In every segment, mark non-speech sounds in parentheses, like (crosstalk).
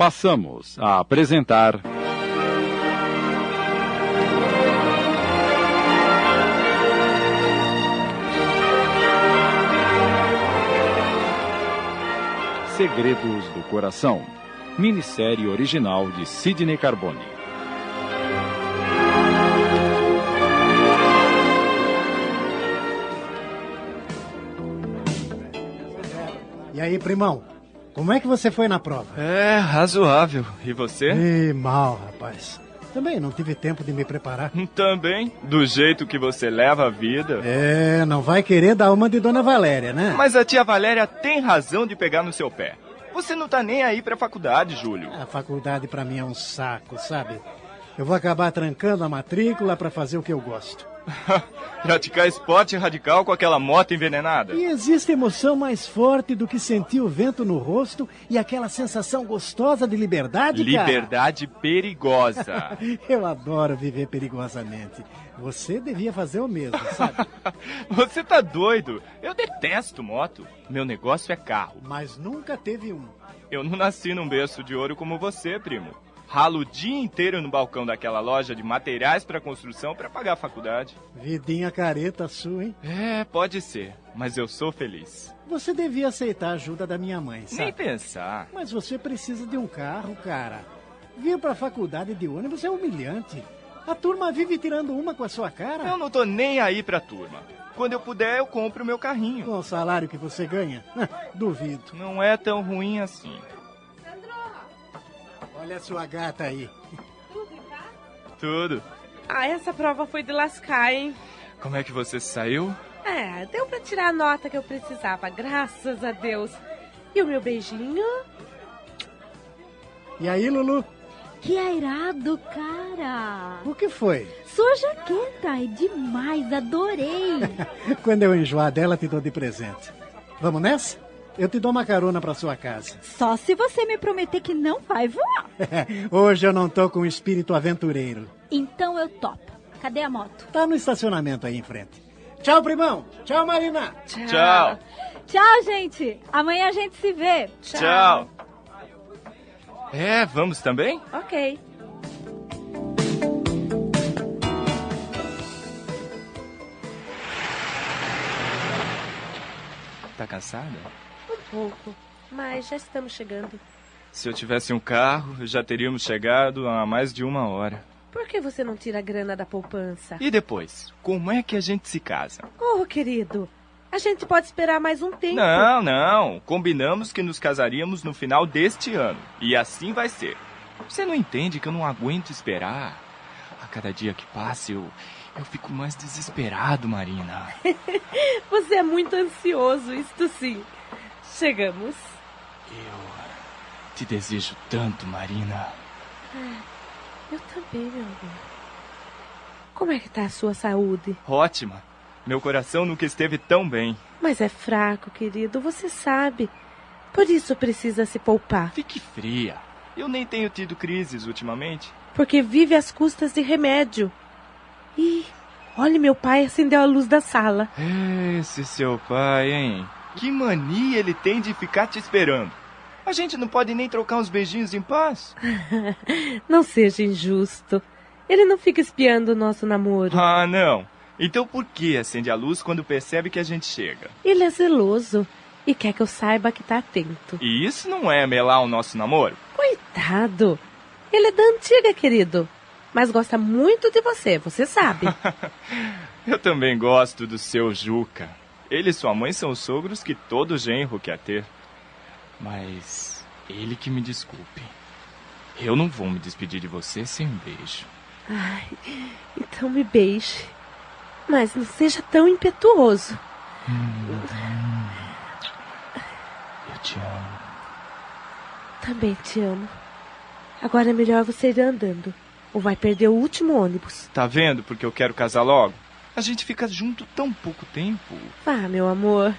Passamos a apresentar. Segredos do Coração, minissérie original de Sidney Carbone. E aí, primão? Como é que você foi na prova? É, razoável. E você? Ih, mal, rapaz. Também não tive tempo de me preparar. Também. Do jeito que você leva a vida. É, não vai querer dar uma de Dona Valéria, né? Mas a tia Valéria tem razão de pegar no seu pé. Você não tá nem aí pra faculdade, Júlio. A faculdade pra mim é um saco, sabe? Eu vou acabar trancando a matrícula pra fazer o que eu gosto. (laughs) Praticar esporte radical com aquela moto envenenada. E existe emoção mais forte do que sentir o vento no rosto e aquela sensação gostosa de liberdade, cara? Liberdade perigosa. (laughs) Eu adoro viver perigosamente. Você devia fazer o mesmo, sabe? (laughs) Você tá doido? Eu detesto moto. Meu negócio é carro. Mas nunca teve um. Eu não nasci num berço de ouro como você, primo. Ralo o dia inteiro no balcão daquela loja de materiais para construção para pagar a faculdade. Vidinha careta sua, hein? É, pode ser, mas eu sou feliz. Você devia aceitar a ajuda da minha mãe, sabe? Nem pensar. Mas você precisa de um carro, cara. Vir pra faculdade de ônibus é humilhante. A turma vive tirando uma com a sua cara. Eu não tô nem aí pra turma. Quando eu puder, eu compro o meu carrinho. Com o salário que você ganha? (laughs) Duvido. Não é tão ruim assim. Olha a sua gata aí. Tudo. Ah, essa prova foi de lascar, hein? Como é que você saiu? É, deu pra tirar a nota que eu precisava, graças a Deus. E o meu beijinho? E aí, Lulu? Que airado, cara! O que foi? Sua jaqueta é demais, adorei! (laughs) Quando eu enjoar dela, te dou de presente. Vamos nessa? Eu te dou uma carona pra sua casa. Só se você me prometer que não vai voar. (laughs) Hoje eu não tô com espírito aventureiro. Então eu topo. Cadê a moto? Tá no estacionamento aí em frente. Tchau, primão. Tchau, Marina. Tchau. Tchau. Tchau, gente. Amanhã a gente se vê. Tchau. É, vamos também? Ok. Tá cansada? Pouco. Mas já estamos chegando. Se eu tivesse um carro, já teríamos chegado há mais de uma hora. Por que você não tira a grana da poupança? E depois? Como é que a gente se casa? Oh, querido. A gente pode esperar mais um tempo. Não, não. Combinamos que nos casaríamos no final deste ano. E assim vai ser. Você não entende que eu não aguento esperar? A cada dia que passa, eu, eu fico mais desesperado, Marina. (laughs) Você é muito ansioso, isto sim. Chegamos. Eu te desejo tanto, Marina. Eu também, meu amor. Como é que tá a sua saúde? Ótima. Meu coração nunca esteve tão bem. Mas é fraco, querido, você sabe. Por isso precisa se poupar. Fique fria. Eu nem tenho tido crises ultimamente. Porque vive às custas de remédio. Ih, olhe, meu pai acendeu a luz da sala. Esse seu pai, hein? Que mania ele tem de ficar te esperando. A gente não pode nem trocar uns beijinhos em paz? (laughs) Não seja injusto. Ele não fica espiando o nosso namoro. Ah, não. Então por que acende a luz quando percebe que a gente chega? Ele é zeloso e quer que eu saiba que tá atento. E isso não é melar o nosso namoro? Coitado. Ele é da antiga, querido. Mas gosta muito de você, você sabe. (laughs) Eu também gosto do seu Juca. Ele e sua mãe são os sogros que todo genro quer ter. Mas ele que me desculpe. Eu não vou me despedir de você sem um beijo. Ai, então me beije. Mas não seja tão impetuoso. Eu te amo. Também te amo. Agora é melhor você ir andando. Ou vai perder o último ônibus. Tá vendo porque eu quero casar logo? A gente fica junto tão pouco tempo. Vá, meu amor.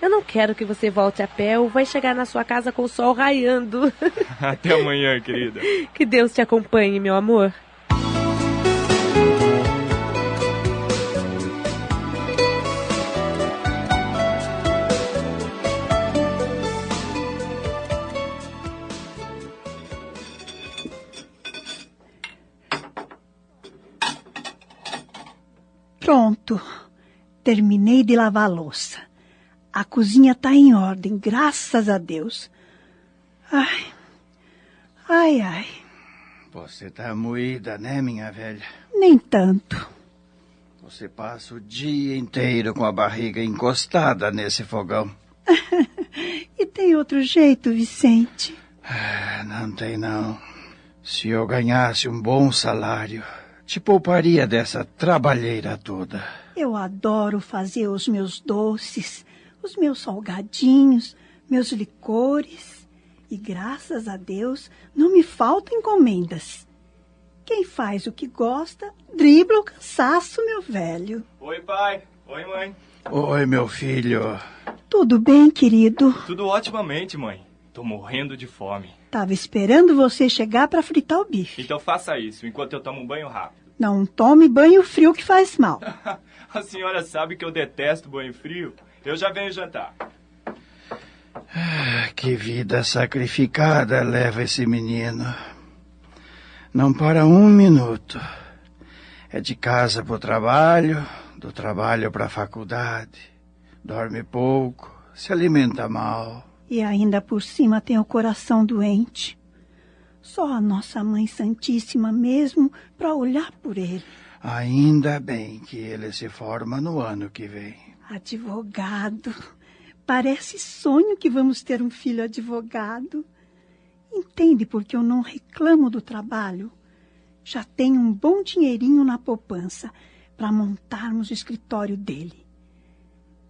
Eu não quero que você volte a pé ou vai chegar na sua casa com o sol raiando. (laughs) Até amanhã, querida. que Deus te acompanhe, meu amor. Terminei de lavar a louça. A cozinha está em ordem, graças a Deus. Ai, ai, ai. Você tá moída, né, minha velha? Nem tanto. Você passa o dia inteiro com a barriga encostada nesse fogão. (laughs) e tem outro jeito, Vicente? Ah, não tem, não. Se eu ganhasse um bom salário, te pouparia dessa trabalheira toda. Eu adoro fazer os meus doces, os meus salgadinhos, meus licores. E graças a Deus não me faltam encomendas. Quem faz o que gosta, dribla o cansaço, meu velho. Oi, pai. Oi, mãe. Oi, meu filho. Tudo bem, querido? Tudo otimamente, mãe. Tô morrendo de fome. Tava esperando você chegar para fritar o bife. Então faça isso, enquanto eu tomo um banho rápido. Não tome banho frio que faz mal. (laughs) A senhora sabe que eu detesto banho frio. Eu já venho jantar. Ah, que vida sacrificada leva esse menino. Não para um minuto. É de casa para o trabalho, do trabalho para a faculdade. Dorme pouco, se alimenta mal. E ainda por cima tem o coração doente. Só a nossa Mãe Santíssima mesmo para olhar por ele. Ainda bem que ele se forma no ano que vem. Advogado. Parece sonho que vamos ter um filho advogado. Entende porque eu não reclamo do trabalho? Já tenho um bom dinheirinho na poupança para montarmos o escritório dele.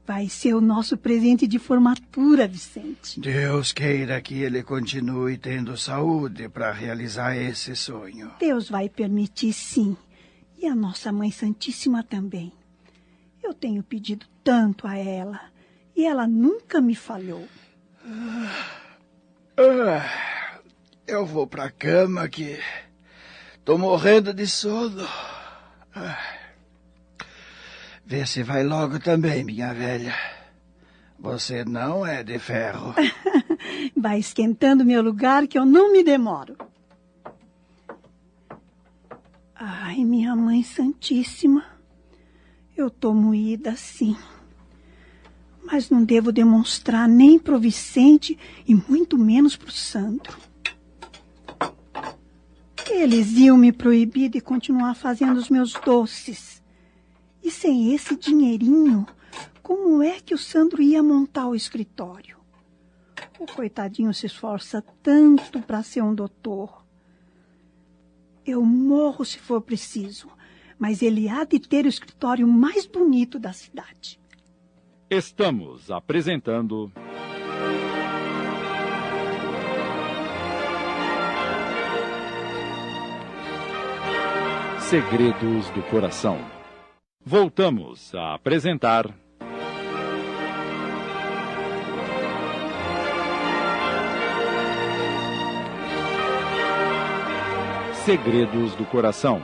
Vai ser o nosso presente de formatura, Vicente. Deus queira que ele continue tendo saúde para realizar esse sonho. Deus vai permitir, sim. E a nossa Mãe Santíssima também. Eu tenho pedido tanto a ela e ela nunca me falhou. Ah, eu vou para a cama que tô morrendo de sono. Ah. Vê se vai logo também, minha velha. Você não é de ferro. (laughs) vai esquentando meu lugar que eu não me demoro. Ai, minha mãe santíssima. Eu tô moída sim. Mas não devo demonstrar nem pro Vicente e muito menos pro Sandro. Eles iam me proibir de continuar fazendo os meus doces. E sem esse dinheirinho, como é que o Sandro ia montar o escritório? O coitadinho se esforça tanto para ser um doutor. Eu morro se for preciso, mas ele há de ter o escritório mais bonito da cidade. Estamos apresentando. Segredos do Coração. Voltamos a apresentar. Segredos do Coração.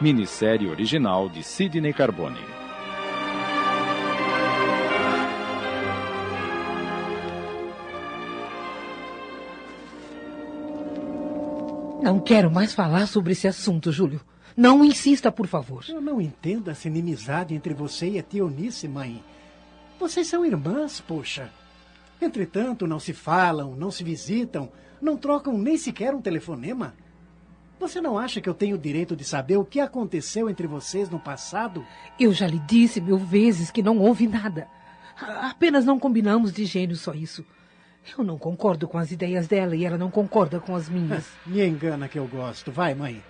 Minissérie original de Sidney Carbone. Não quero mais falar sobre esse assunto, Júlio. Não insista, por favor. Eu não entendo essa inimizade entre você e a tia Eunice, mãe. Vocês são irmãs, poxa. Entretanto, não se falam, não se visitam, não trocam nem sequer um telefonema. Você não acha que eu tenho o direito de saber o que aconteceu entre vocês no passado? Eu já lhe disse mil vezes que não houve nada. Apenas não combinamos de gênio, só isso. Eu não concordo com as ideias dela e ela não concorda com as minhas. (laughs) Me engana que eu gosto. Vai, mãe.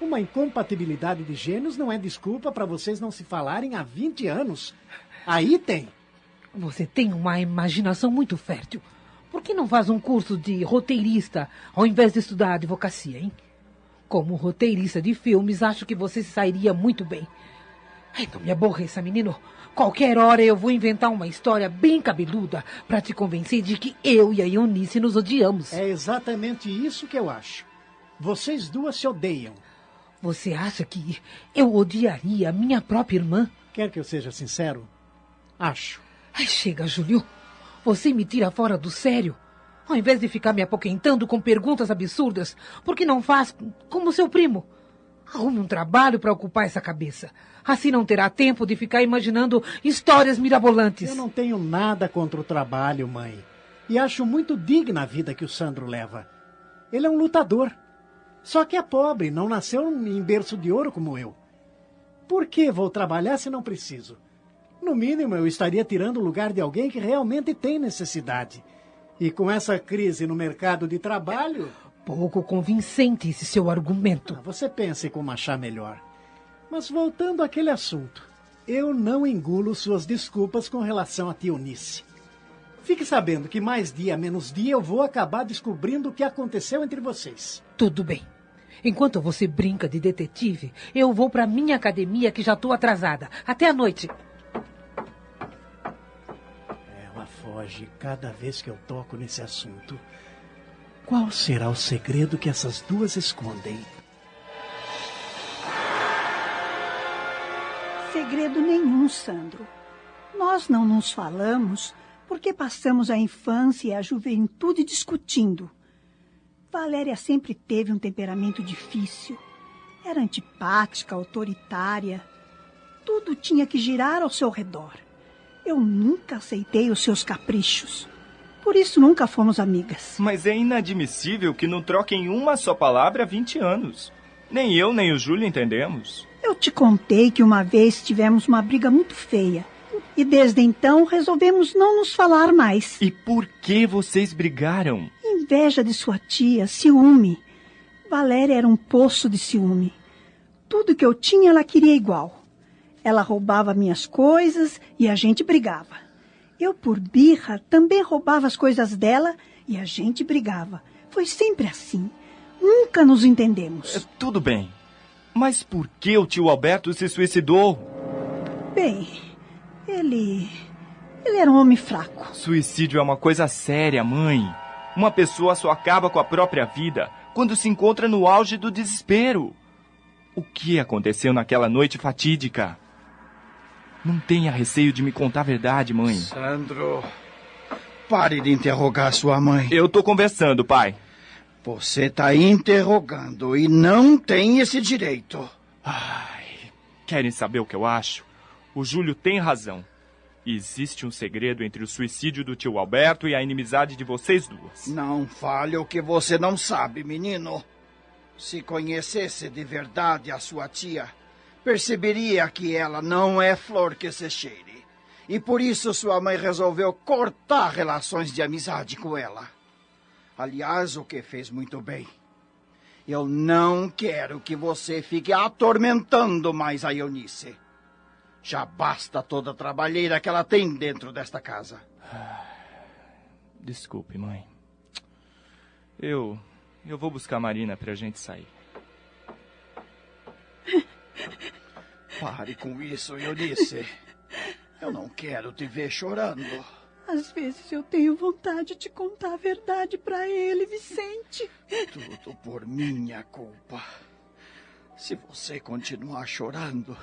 Uma incompatibilidade de gênios não é desculpa para vocês não se falarem há 20 anos. Aí tem. Você tem uma imaginação muito fértil. Por que não faz um curso de roteirista ao invés de estudar advocacia, hein? Como roteirista de filmes, acho que você sairia muito bem. Ai, não me aborreça, menino. Qualquer hora eu vou inventar uma história bem cabeluda para te convencer de que eu e a Eunice nos odiamos. É exatamente isso que eu acho. Vocês duas se odeiam. Você acha que eu odiaria a minha própria irmã? Quer que eu seja sincero? Acho. Ai, chega, Júlio. Você me tira fora do sério. Ao invés de ficar me apoquentando com perguntas absurdas, por que não faz como seu primo? Arrume um trabalho para ocupar essa cabeça. Assim não terá tempo de ficar imaginando histórias mirabolantes. Eu não tenho nada contra o trabalho, mãe. E acho muito digna a vida que o Sandro leva. Ele é um lutador. Só que é pobre, não nasceu em berço de ouro como eu. Por que vou trabalhar se não preciso? No mínimo, eu estaria tirando o lugar de alguém que realmente tem necessidade. E com essa crise no mercado de trabalho. Pouco convincente esse seu argumento. Ah, você pense como achar melhor. Mas voltando àquele assunto, eu não engulo suas desculpas com relação a Tionice. Fique sabendo que mais dia menos dia eu vou acabar descobrindo o que aconteceu entre vocês. Tudo bem. Enquanto você brinca de detetive, eu vou para minha academia que já estou atrasada. Até a noite. Foge cada vez que eu toco nesse assunto. Qual será o segredo que essas duas escondem? Segredo nenhum, Sandro. Nós não nos falamos porque passamos a infância e a juventude discutindo. Valéria sempre teve um temperamento difícil. Era antipática, autoritária. Tudo tinha que girar ao seu redor. Eu nunca aceitei os seus caprichos. Por isso nunca fomos amigas. Mas é inadmissível que não troquem uma só palavra há 20 anos. Nem eu nem o Júlio entendemos. Eu te contei que uma vez tivemos uma briga muito feia. E desde então resolvemos não nos falar mais. E por que vocês brigaram? Inveja de sua tia, ciúme. Valéria era um poço de ciúme. Tudo que eu tinha ela queria igual. Ela roubava minhas coisas e a gente brigava. Eu, por birra, também roubava as coisas dela e a gente brigava. Foi sempre assim. Nunca nos entendemos. É, tudo bem. Mas por que o tio Alberto se suicidou? Bem, ele. Ele era um homem fraco. Suicídio é uma coisa séria, mãe. Uma pessoa só acaba com a própria vida quando se encontra no auge do desespero. O que aconteceu naquela noite fatídica? Não tenha receio de me contar a verdade, mãe. Sandro, pare de interrogar sua mãe. Eu tô conversando, pai. Você tá interrogando e não tem esse direito. Ai, querem saber o que eu acho? O Júlio tem razão. Existe um segredo entre o suicídio do tio Alberto e a inimizade de vocês duas. Não fale o que você não sabe, menino. Se conhecesse de verdade a sua tia, perceberia que ela não é flor que se cheire. E por isso sua mãe resolveu cortar relações de amizade com ela. Aliás, o que fez muito bem. Eu não quero que você fique atormentando mais a Eunice. Já basta toda a trabalheira que ela tem dentro desta casa. (sighs) Desculpe, mãe. Eu. Eu vou buscar a Marina pra gente sair. (laughs) Pare com isso, Eunice. Eu não quero te ver chorando. Às vezes eu tenho vontade de contar a verdade para ele, Vicente. Tudo por minha culpa. Se você continuar chorando,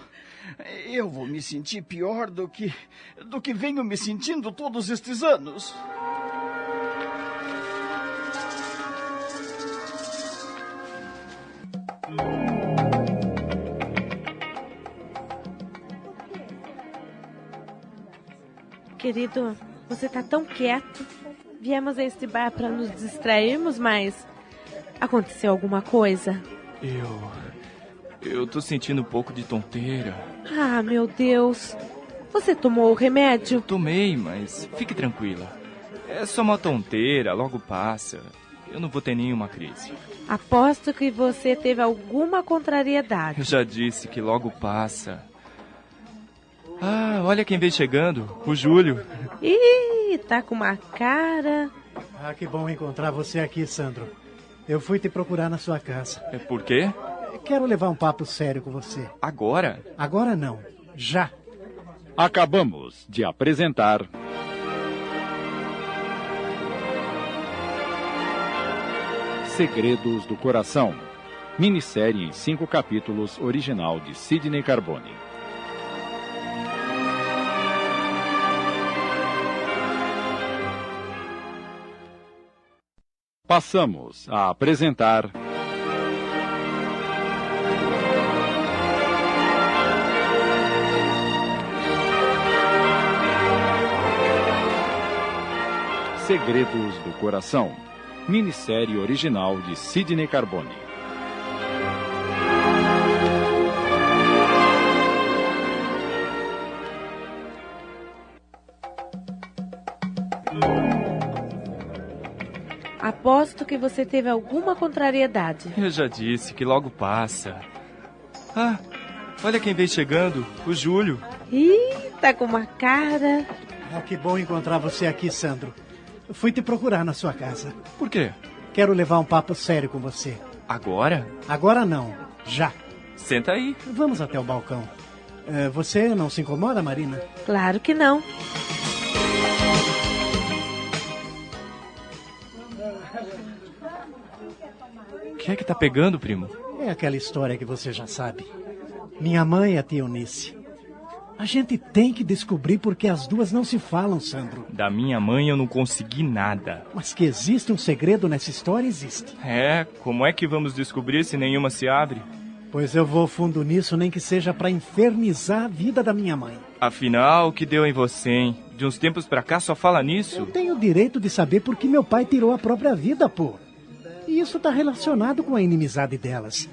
eu vou me sentir pior do que do que venho me sentindo todos estes anos. Querido, você tá tão quieto. Viemos a este bar para nos distrairmos, mas aconteceu alguma coisa? Eu. Eu tô sentindo um pouco de tonteira. Ah, meu Deus. Você tomou o remédio? Tomei, mas fique tranquila. É só uma tonteira, logo passa. Eu não vou ter nenhuma crise. Aposto que você teve alguma contrariedade. Eu já disse que logo passa. Ah, olha quem vem chegando. O Júlio. Ih, tá com uma cara. Ah, que bom encontrar você aqui, Sandro. Eu fui te procurar na sua casa. É por quê? Quero levar um papo sério com você. Agora? Agora não. Já. Acabamos de apresentar. Segredos do Coração. Minissérie em cinco capítulos, original de Sidney Carbone. passamos a apresentar. Segredos do Coração, minissérie original de Sidney Carbone. Aposto que você teve alguma contrariedade. Eu já disse que logo passa. Ah, olha quem vem chegando, o Júlio. Ih, tá com uma cara. Ah, que bom encontrar você aqui, Sandro. Fui te procurar na sua casa. Por quê? Quero levar um papo sério com você. Agora? Agora não, já. Senta aí. Vamos até o balcão. É, você não se incomoda, Marina? Claro que não. Que é que tá pegando, primo? É aquela história que você já sabe. Minha mãe e a tia Eunice. A gente tem que descobrir porque as duas não se falam, Sandro. Da minha mãe eu não consegui nada. Mas que existe um segredo nessa história, existe. É, como é que vamos descobrir se nenhuma se abre? Pois eu vou fundo nisso, nem que seja para infernizar a vida da minha mãe. Afinal, o que deu em você, hein? De uns tempos pra cá só fala nisso? Eu tenho o direito de saber por que meu pai tirou a própria vida, pô. E isso está relacionado com a inimizade delas.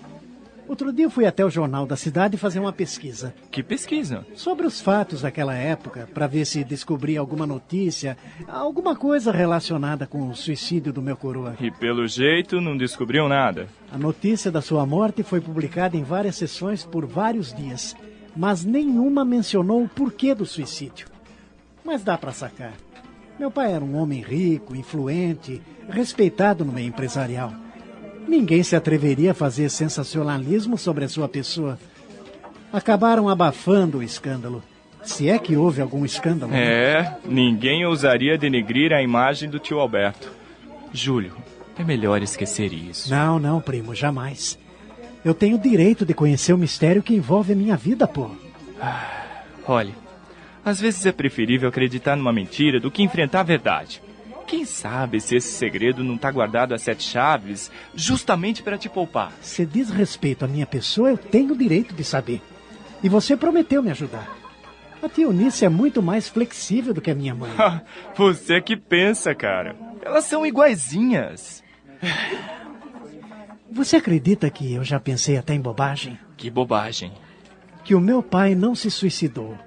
Outro dia eu fui até o jornal da cidade fazer uma pesquisa. Que pesquisa? Sobre os fatos daquela época, para ver se descobria alguma notícia, alguma coisa relacionada com o suicídio do meu coroa. E pelo jeito não descobriu nada. A notícia da sua morte foi publicada em várias sessões por vários dias, mas nenhuma mencionou o porquê do suicídio. Mas dá para sacar. Meu pai era um homem rico, influente, respeitado no meio empresarial. Ninguém se atreveria a fazer sensacionalismo sobre a sua pessoa. Acabaram abafando o escândalo. Se é que houve algum escândalo. né? É, ninguém ousaria denegrir a imagem do tio Alberto. Júlio, é melhor esquecer isso. Não, não, primo, jamais. Eu tenho o direito de conhecer o mistério que envolve a minha vida, pô. Olhe, às vezes é preferível acreditar numa mentira do que enfrentar a verdade. Quem sabe se esse segredo não está guardado a sete chaves justamente para te poupar? Se diz respeito à minha pessoa, eu tenho o direito de saber. E você prometeu me ajudar. A tia Eunice é muito mais flexível do que a minha mãe. (laughs) Você que pensa, cara. Elas são iguaizinhas. Você acredita que eu já pensei até em bobagem? Que bobagem. Que o meu pai não se suicidou.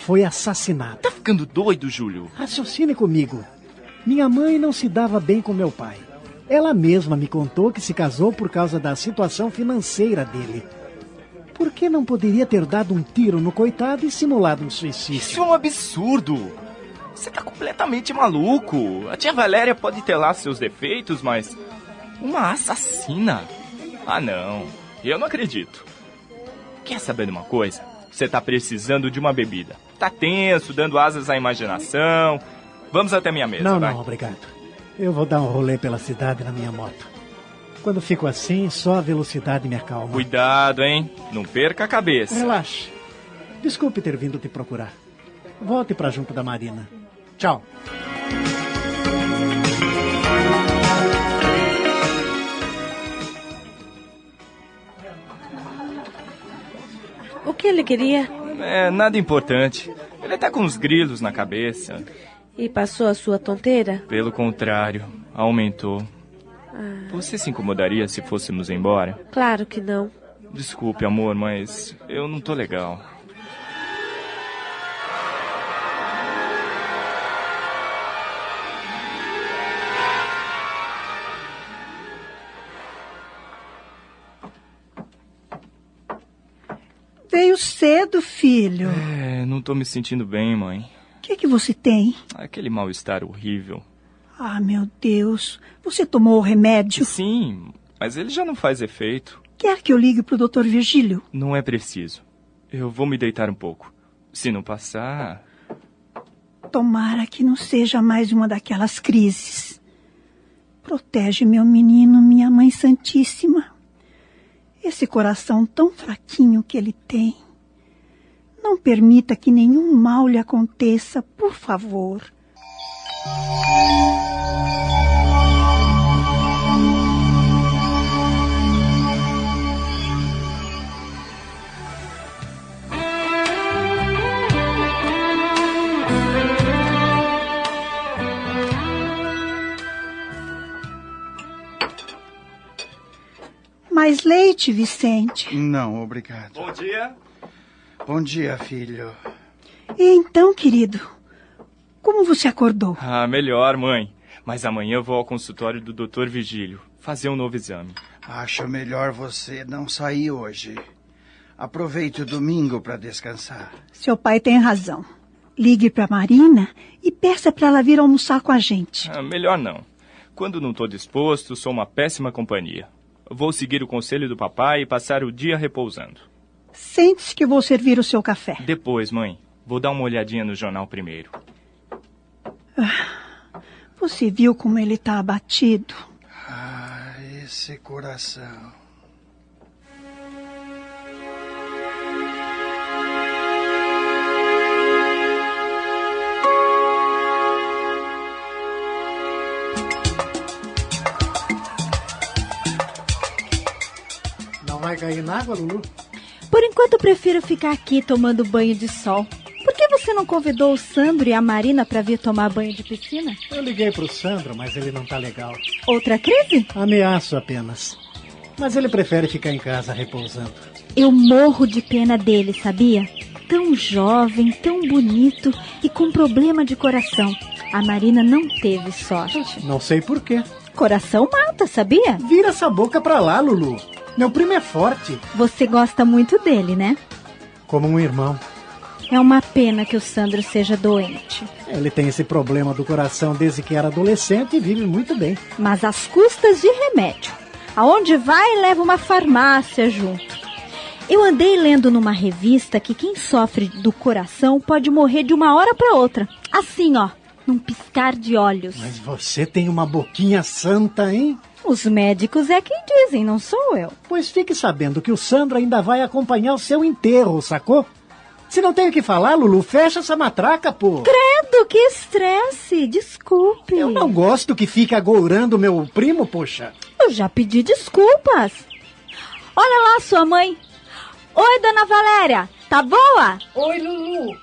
Foi assassinado. Tá ficando doido, Júlio? Raciocine comigo. Minha mãe não se dava bem com meu pai. Ela mesma me contou que se casou por causa da situação financeira dele. Por que não poderia ter dado um tiro no coitado e simulado um suicídio? Isso é um absurdo. Você tá completamente maluco. A tia Valéria pode ter lá seus defeitos, mas. Uma assassina? Ah, não. Eu não acredito. Quer saber de uma coisa? Você tá precisando de uma bebida. Tá tenso, dando asas à imaginação. Vamos até minha mesa, Não, vai. não, obrigado. Eu vou dar um rolê pela cidade na minha moto. Quando fico assim, só a velocidade me acalma. Cuidado, hein? Não perca a cabeça. Relaxe. Desculpe ter vindo te procurar. Volte pra junto da Marina. Tchau. O que ele queria? É, nada importante. Ele tá com uns grilos na cabeça. E passou a sua tonteira? Pelo contrário, aumentou. Ah, Você se incomodaria se fôssemos embora? claro que não. Desculpe, amor, mas eu não tô legal. Veio cedo, filho. É, não tô me sentindo bem, mãe. O que, que você tem? Aquele mal-estar horrível. Ah, meu Deus. Você tomou o remédio? Sim, mas ele já não faz efeito. Quer que eu ligue pro Dr. Virgílio? Não é preciso. Eu vou me deitar um pouco. Se não passar. Tomara que não seja mais uma daquelas crises. Protege meu menino, minha mãe santíssima. Esse coração tão fraquinho que ele tem. Não permita que nenhum mal lhe aconteça, por favor. Mais leite, Vicente? Não, obrigado. Bom dia. Bom dia, filho. E então, querido, como você acordou? Ah, melhor, mãe. Mas amanhã eu vou ao consultório do Dr. Vigílio fazer um novo exame. Acho melhor você não sair hoje. Aproveite o domingo para descansar. Seu pai tem razão. Ligue para Marina e peça para ela vir almoçar com a gente. Ah, melhor não. Quando não estou disposto, sou uma péssima companhia. Vou seguir o conselho do papai e passar o dia repousando. Sente-se que vou servir o seu café. Depois, mãe. Vou dar uma olhadinha no jornal primeiro. Você viu como ele está abatido? Ah, esse coração. Vai cair na água, Lulu? Por enquanto, eu prefiro ficar aqui tomando banho de sol. Por que você não convidou o Sandro e a Marina para vir tomar banho de piscina? Eu liguei pro Sandro, mas ele não tá legal. Outra crise? Ameaço apenas. Mas ele prefere ficar em casa repousando. Eu morro de pena dele, sabia? Tão jovem, tão bonito e com problema de coração. A Marina não teve sorte. Não sei porquê. Coração mata, sabia? Vira essa boca pra lá, Lulu. Meu primo é forte, Você gosta muito dele, né? como um irmão. É uma pena que o Sandro seja doente. Ele tem esse problema do coração desde que era adolescente e vive muito bem. Mas às custas de remédio. Aonde vai, leva uma farmácia junto. Eu andei lendo numa revista que quem sofre do coração pode morrer de uma hora para outra. Assim, ó, num piscar de olhos. Mas você tem uma boquinha santa, hein? Os médicos é quem dizem, não sou eu. Pois fique sabendo que o Sandro ainda vai acompanhar o seu enterro, sacou? Se não tem o que falar, Lulu, fecha essa matraca, pô. Credo, que estresse. Desculpe. Eu não gosto que fique agourando meu primo, poxa. Eu já pedi desculpas. Olha lá, sua mãe. Oi, dona Valéria. Tá boa? Oi, Lulu.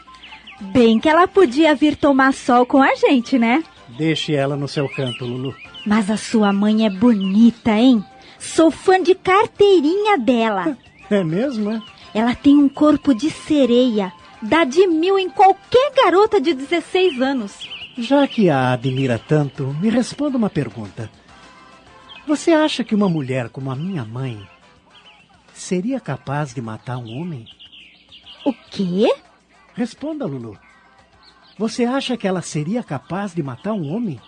Bem que ela podia vir tomar sol com a gente, né? Deixe ela no seu canto, Lulu. Mas a sua mãe é bonita, hein? Sou fã de carteirinha dela. (laughs) É mesmo, é? Ela tem um corpo de sereia. Dá de mil em qualquer garota de 16 anos. Já que a admira tanto, me responda uma pergunta. Você acha que uma mulher como a minha mãe seria capaz de matar um homem? O quê? Responda, Lulu. Você acha que ela seria capaz de matar um homem?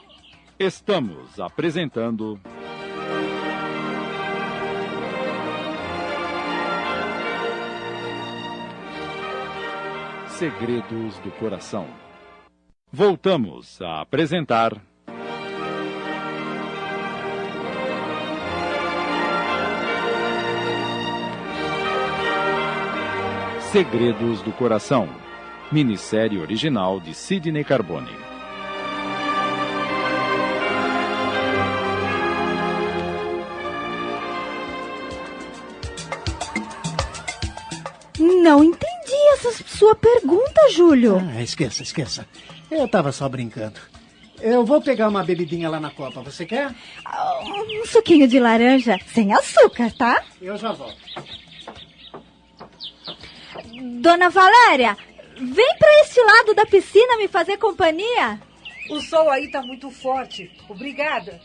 Estamos apresentando Segredos do Coração. Voltamos a apresentar Segredos do Coração. Minissérie original de Sidney Carbone. Não entendi essa sua pergunta, Júlio. Ah, esqueça, esqueça. Eu tava só brincando. Eu vou pegar uma bebidinha lá na copa. Você quer? Ah, Um suquinho de laranja sem açúcar, tá? Eu já volto. Dona Valéria, vem pra este lado da piscina me fazer companhia. O sol aí tá muito forte. Obrigada.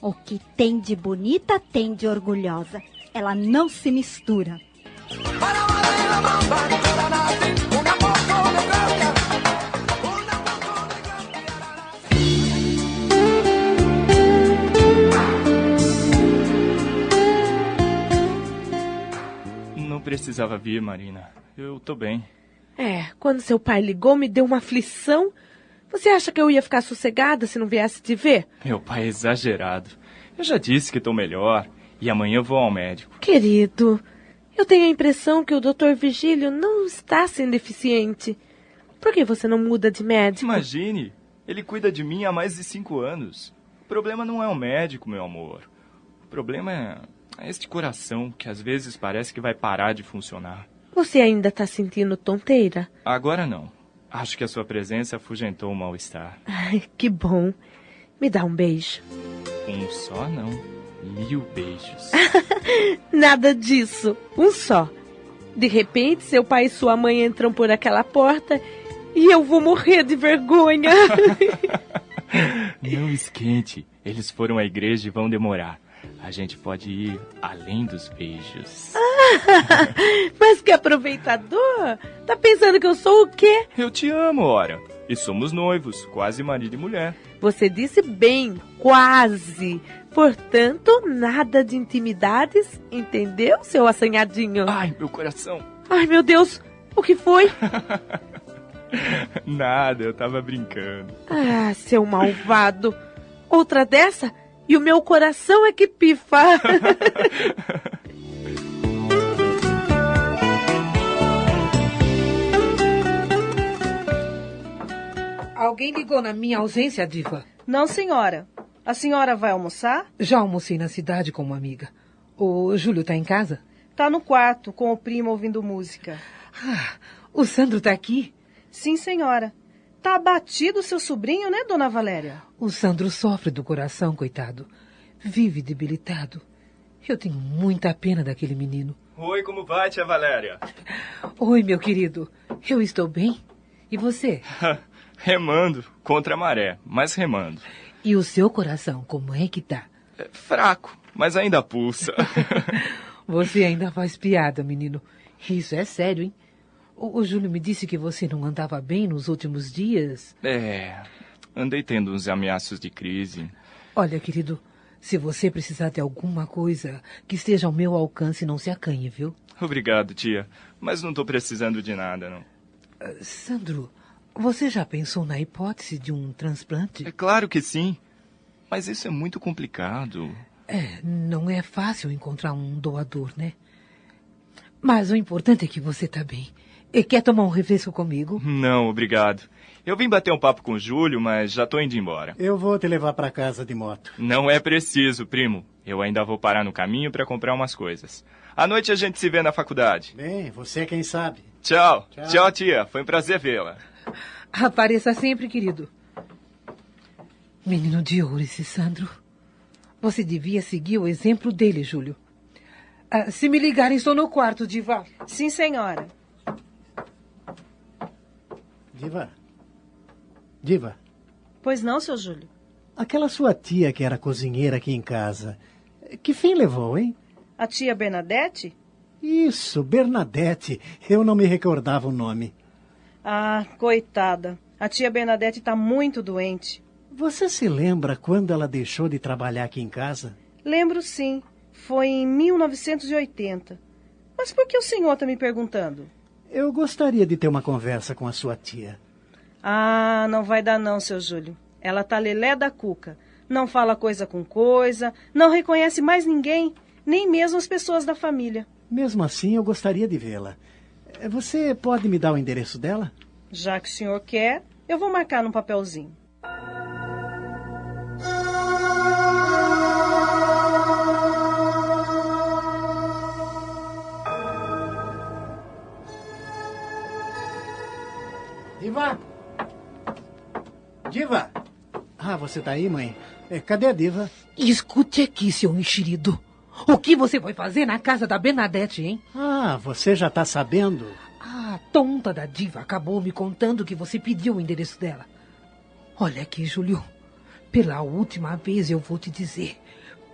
O que tem de bonita tem de orgulhosa. Ela não se mistura. Não precisava vir, Marina. Eu tô bem. É, quando seu pai ligou, me deu uma aflição. Você acha que eu ia ficar sossegada se não viesse te ver? Meu pai é exagerado. Eu já disse que tô melhor. E amanhã vou ao médico. Querido, eu tenho a impressão que o Dr. Vigílio não está sendo eficiente. Por que você não muda de médico? Imagine, ele cuida de mim há mais de cinco anos. O problema não é o médico, meu amor. O problema é, é este coração que às vezes parece que vai parar de funcionar. Você ainda está sentindo tonteira? Agora não. Acho que a sua presença afugentou o mal-estar. Ai, que bom. Me dá um beijo. Um só não. mil beijos. (laughs) Nada disso. Um só. De repente, seu pai e sua mãe entram por aquela porta e eu vou morrer de vergonha. (laughs) Não esquente. Eles foram à igreja e vão demorar. A gente pode ir além dos beijos. (laughs) Mas que aproveitador! Tá pensando que eu sou o quê? Eu te amo, ora. E somos noivos, quase marido e mulher. Você disse bem, quase. Portanto, nada de intimidades, entendeu, seu assanhadinho? Ai, meu coração. Ai, meu Deus, o que foi? (laughs) Nada, eu tava brincando. Ah, seu malvado. Outra dessa e o meu coração é que pifa. (laughs) Alguém ligou na minha ausência, Diva? Não, senhora. A senhora vai almoçar? Já almocei na cidade com uma amiga. O Júlio tá em casa? Tá no quarto, com o primo ouvindo música. Ah, o Sandro tá aqui? Sim, senhora. Tá abatido seu sobrinho, né, dona Valéria? O Sandro sofre do coração, coitado. Vive debilitado. Eu tenho muita pena daquele menino. Oi, como vai, tia Valéria? Oi, meu querido. Eu estou bem. E você? (laughs) remando contra a maré, mas remando. E o seu coração, como é que tá? É fraco, mas ainda pulsa. (laughs) você ainda faz piada, menino. Isso é sério, hein? O, o Júlio me disse que você não andava bem nos últimos dias. É, andei tendo uns ameaços de crise. Olha, querido, se você precisar de alguma coisa que esteja ao meu alcance, não se acanhe, viu? Obrigado, tia. Mas não estou precisando de nada, não. Uh, Sandro, você já pensou na hipótese de um transplante? É claro que sim. Mas isso é muito complicado. É, não é fácil encontrar um doador, né? Mas o importante é que você está bem. E quer tomar um refresco comigo? Não, obrigado. Eu vim bater um papo com o Júlio, mas já tô indo embora. Eu vou te levar para casa de moto. Não é preciso, primo. Eu ainda vou parar no caminho para comprar umas coisas. À noite a gente se vê na faculdade. Bem, você é quem sabe. Tchau. Tchau, Tchau tia. Foi um prazer vê-la. Apareça sempre, querido. Menino de ouro esse Sandro. Você devia seguir o exemplo dele, Júlio. Ah, se me ligarem, estou no quarto, Diva. Sim, senhora. Diva. Diva. Pois não, seu Júlio. Aquela sua tia que era cozinheira aqui em casa. Que fim levou, hein? A tia Bernadette? Isso, Bernadette. Eu não me recordava o nome. Ah, coitada. A tia Bernadette está muito doente. Você se lembra quando ela deixou de trabalhar aqui em casa? Lembro sim. Foi em 1980. Mas por que o senhor está me perguntando? Eu gostaria de ter uma conversa com a sua tia. Ah, não vai dar não, seu Júlio. Ela tá lelé da cuca. Não fala coisa com coisa, não reconhece mais ninguém, nem mesmo as pessoas da família. Mesmo assim, eu gostaria de vê-la. Você pode me dar o endereço dela? Já que o senhor quer, eu vou marcar num papelzinho. Diva! Diva! Ah, você tá aí, mãe? É, cadê a Diva? Escute aqui, seu enxerido. O que você foi fazer na casa da Bernadette, hein? Ah, você já tá sabendo? Ah, tonta da diva acabou me contando que você pediu o endereço dela. Olha aqui, Júlio. Pela última vez eu vou te dizer.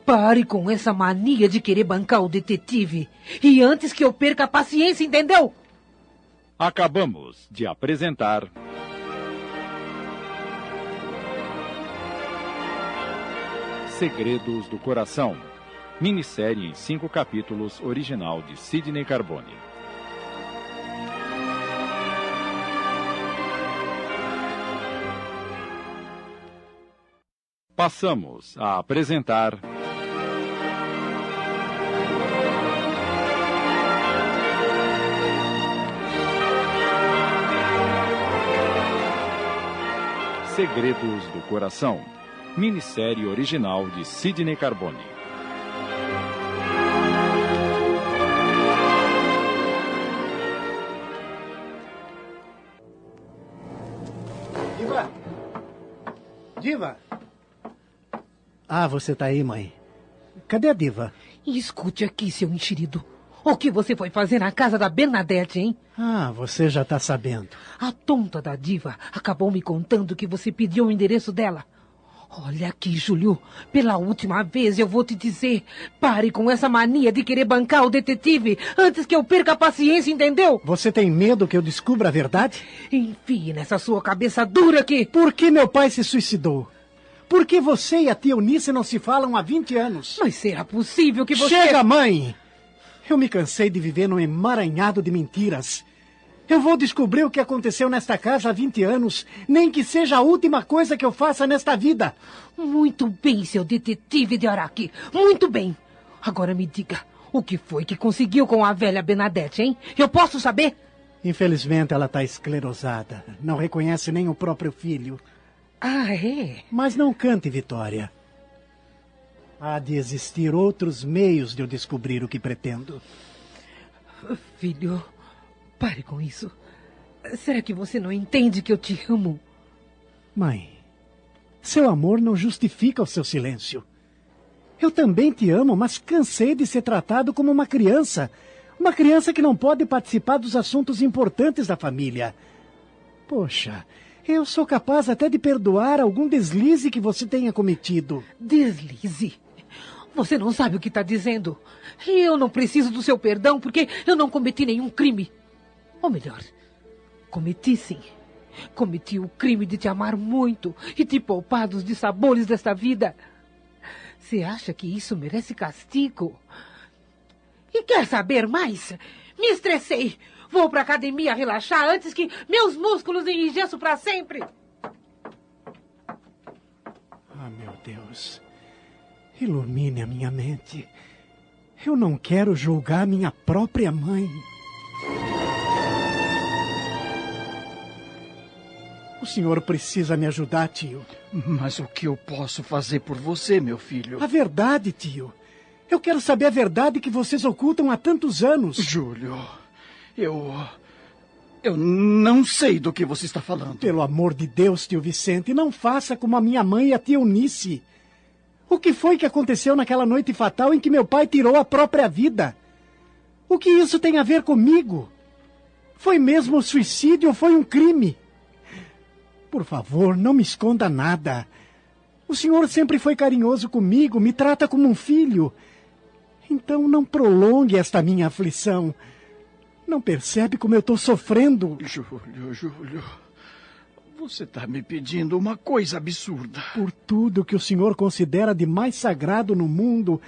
Pare com essa mania de querer bancar o detetive. E antes que eu perca a paciência, entendeu? Acabamos de apresentar. Segredos do Coração. Minissérie em cinco capítulos, original de Sidney Carbone. Passamos a apresentar. Segredos do Coração. Minissérie original de Sidney Carbone. Diva! Ah, você tá aí, mãe. Cadê a diva? Escute aqui, seu enxerido. O que você foi fazer na casa da Bernadette, hein? Ah, você já tá sabendo. A tonta da diva acabou me contando que você pediu o endereço dela. Olha aqui, Júlio. Pela última vez eu vou te dizer: pare com essa mania de querer bancar o detetive antes que eu perca a paciência, entendeu? Você tem medo que eu descubra a verdade? Enfie nessa sua cabeça dura que. Por que meu pai se suicidou? Por que você e a tia Eunice não se falam há 20 anos? Mas será possível que você. Chega, mãe! Eu me cansei de viver num emaranhado de mentiras. Eu vou descobrir o que aconteceu nesta casa há 20 anos, nem que seja a última coisa que eu faça nesta vida. Muito bem, seu detetive de Araki. Muito bem. Agora me diga, o que foi que conseguiu com a velha Bernadette, hein? Eu posso saber? Infelizmente ela está esclerosada. Não reconhece nem o próprio filho. Ah, é? Mas não cante, Vitória. Há de existir outros meios de eu descobrir o que pretendo. Filho, pare com isso. Será que você não entende que eu te amo? Mãe, seu amor não justifica o seu silêncio. Eu também te amo, mas cansei de ser tratado como uma criança. Uma criança que não pode participar dos assuntos importantes da família. Poxa, eu sou capaz até de perdoar algum deslize que você tenha cometido. Deslize? Você não sabe o que está dizendo. Eu não preciso do seu perdão porque eu não cometi nenhum crime. Ou melhor, cometi sim. Cometi o crime de te amar muito e te poupar dos dissabores desta vida. Você acha que isso merece castigo? E quer saber mais? Me estressei. Vou para academia relaxar antes que meus músculos enrijeçam para sempre. Ah, meu Deus. Ilumine a minha mente. Eu não quero julgar minha própria mãe. O senhor precisa me ajudar, tio. Mas o que eu posso fazer por você, meu filho? A verdade, tio. Eu quero saber a verdade que vocês ocultam há tantos anos. Júlio, eu. Eu não sei do que você está falando. Pelo amor de Deus, tio Vicente, não faça como a minha mãe e a tia Eunice. O que foi que aconteceu naquela noite fatal em que meu pai tirou a própria vida? O que isso tem a ver comigo? Foi mesmo suicídio ou foi um crime? Por favor, não me esconda nada. O senhor sempre foi carinhoso comigo, me trata como um filho. Então não prolongue esta minha aflição. Não percebe como eu estou sofrendo? Júlio, Júlio. Você está me pedindo uma coisa absurda. Por tudo que o senhor considera de mais sagrado no mundo,